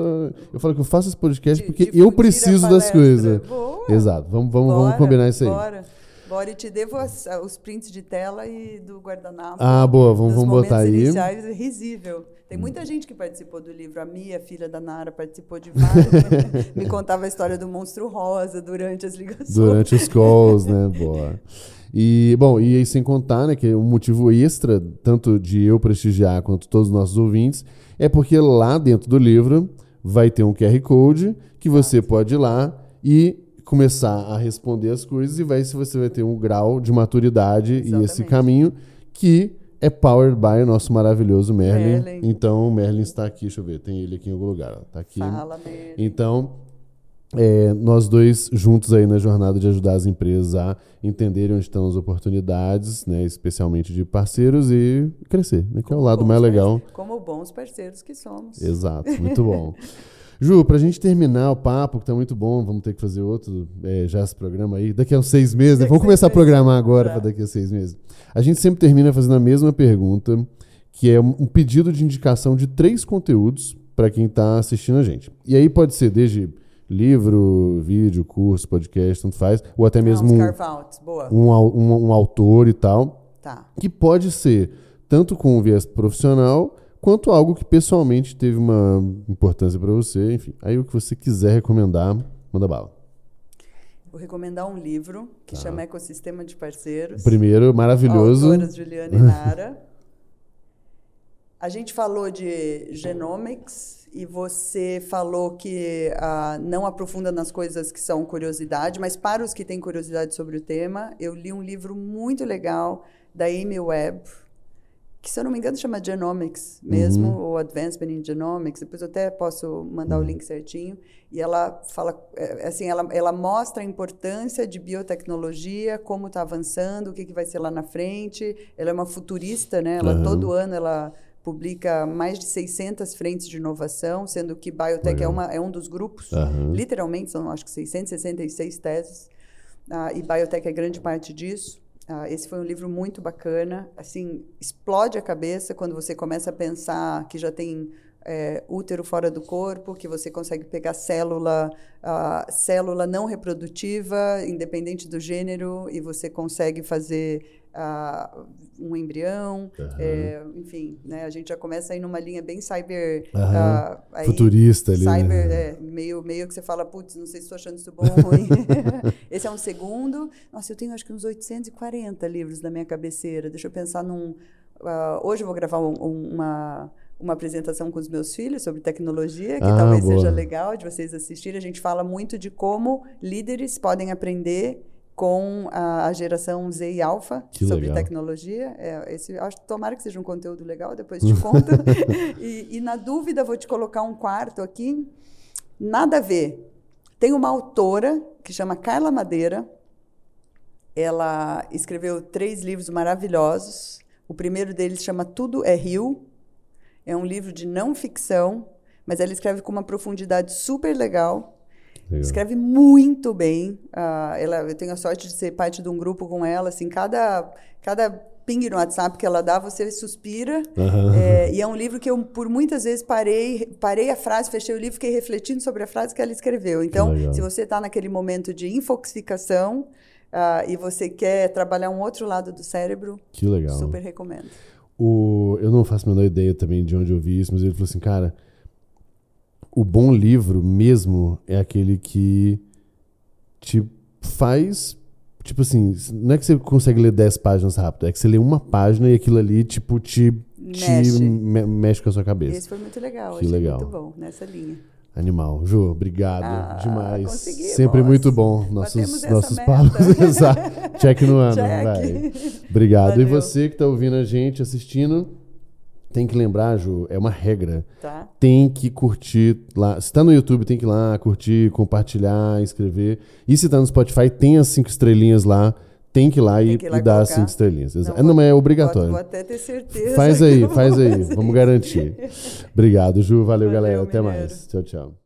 Eu falo que eu faço esse podcast De- porque eu preciso das coisas. Boa. Exato, vamos, vamos, vamos Bora, combinar isso aí. Bora. Bora, e te devo as- os prints de tela e do guardanapo. Ah, boa, vamos, vamos botar aí. iniciais, é risível. Tem muita gente que participou do livro. A Mia, filha da Nara, participou de vários. Me contava a história do monstro rosa durante as ligações. Durante os calls, né? Boa. E, bom, e aí sem contar, né, que um motivo extra, tanto de eu prestigiar quanto todos os nossos ouvintes, é porque lá dentro do livro vai ter um QR Code que você pode ir lá e começar a responder as coisas e vai se você vai ter um grau de maturidade e esse Exatamente. caminho que é powered by o nosso maravilhoso Merlin. Merlin. Então, o Merlin está aqui, deixa eu ver, tem ele aqui em algum lugar. ó. Tá aqui. Fala mesmo. Então, é, nós dois juntos aí na jornada de ajudar as empresas a entenderem onde estão as oportunidades, né, especialmente de parceiros e crescer, né, que é o lado mais legal. Como bons parceiros que somos. Exato, muito bom. Ju, pra gente terminar o papo, que tá muito bom, vamos ter que fazer outro, é, já esse programa aí, daqui a uns seis meses, né? Vamos começar a programar agora para daqui a seis meses. A gente sempre termina fazendo a mesma pergunta, que é um pedido de indicação de três conteúdos para quem tá assistindo a gente. E aí pode ser desde livro, vídeo, curso, podcast, tanto faz, ou até mesmo Não, os um, um, um- um autor e tal Tá. que pode ser tanto com um viés profissional quanto algo que pessoalmente teve uma importância para você, enfim. Aí o que você quiser recomendar, manda bala. Vou recomendar um livro que Tá. chama Ecossistema de Parceiros. Primeiro, maravilhoso. Autoras Juliana e Nara. A gente falou de genomics e você falou que ah, não aprofunda nas coisas que são curiosidade, mas para os que têm curiosidade sobre o tema, eu li um livro muito legal da Amy Webb, que se eu não me engano chama Genomics mesmo, ou Advancement in Genomics, depois eu até posso mandar o link certinho, e ela fala, é, assim, ela, ela mostra a importância de biotecnologia, como está avançando, o que, que vai ser lá na frente, ela é uma futurista, né, ela Aham. todo ano ela publica mais de 600 frentes de inovação, sendo que biotech é, uma, é, um dos grupos. Uhum. Literalmente, são acho que 666 teses. Uh, e biotech é grande parte disso. Uh, esse foi um livro muito bacana. Assim, explode a cabeça quando você começa a pensar que já tem é, útero fora do corpo, que você consegue pegar célula, célula não reprodutiva, independente do gênero, e você consegue fazer uh, um embrião, uhum. é, enfim, né, a gente já começa aí numa linha bem cyber... Uhum. Uh, aí, Futurista ali, né? Cyber, né? é, meio, meio que você fala, putz, não sei se estou achando isso bom ou ruim. Esse é um segundo. Nossa, eu tenho acho que uns 840 livros na minha cabeceira. Deixa eu pensar num... hoje eu vou gravar um, uma uma apresentação com os meus filhos sobre tecnologia, que ah, talvez boa. seja legal de vocês assistirem. A gente fala muito de como líderes podem aprender com a, a geração Z e Alpha que sobre legal. tecnologia. É, esse, acho, tomara que seja um conteúdo legal, depois te conto. e, e, na dúvida, vou te colocar um quarto aqui. Nada a ver. Tem uma autora que chama Carla Madeira. Ela escreveu três livros maravilhosos. O primeiro deles chama Tudo é Rio, é um livro de não ficção, mas ela escreve com uma profundidade super legal. Legal. Escreve muito bem. Uh, ela, eu tenho a sorte de ser parte de um grupo com ela. Assim, cada, cada ping no WhatsApp que ela dá, você suspira. Uhum. É, e é um livro que eu, por muitas vezes, parei, parei a frase, fechei o livro, fiquei refletindo sobre a frase que ela escreveu. Então, se você está naquele momento de infoxicação uh, e você quer trabalhar um outro lado do cérebro, que legal. super recomendo. O, eu não faço a menor ideia também de onde eu vi isso, mas ele falou assim, cara, o bom livro mesmo é aquele que te faz. Tipo assim, não é que você consegue ler 10 páginas rápido, é que você lê uma página e aquilo ali, tipo, te mexe, me, mexe com a sua cabeça. Esse foi muito legal, que legal. muito bom nessa linha. Animal. Ju, obrigado ah, demais. Sempre muito bom nossos, nossos papos. Check no ano, vai. Obrigado. Valeu. E você que está ouvindo a gente, assistindo, tem que lembrar, Ju, é uma regra. Tá. Tem que curtir lá. Se está no YouTube, tem que ir lá, curtir, compartilhar, inscrever. E se está no Spotify, tem as cinco estrelinhas lá tem que ir lá, e, ir lá e, dar cinco estrelinhas. Não, não é obrigatório. Vou, vou, até ter certeza. Faz aí, faz aí. Vamos garantir. Obrigado, Ju. Valeu, Valeu galera. Até mineiro. mais. Tchau, tchau.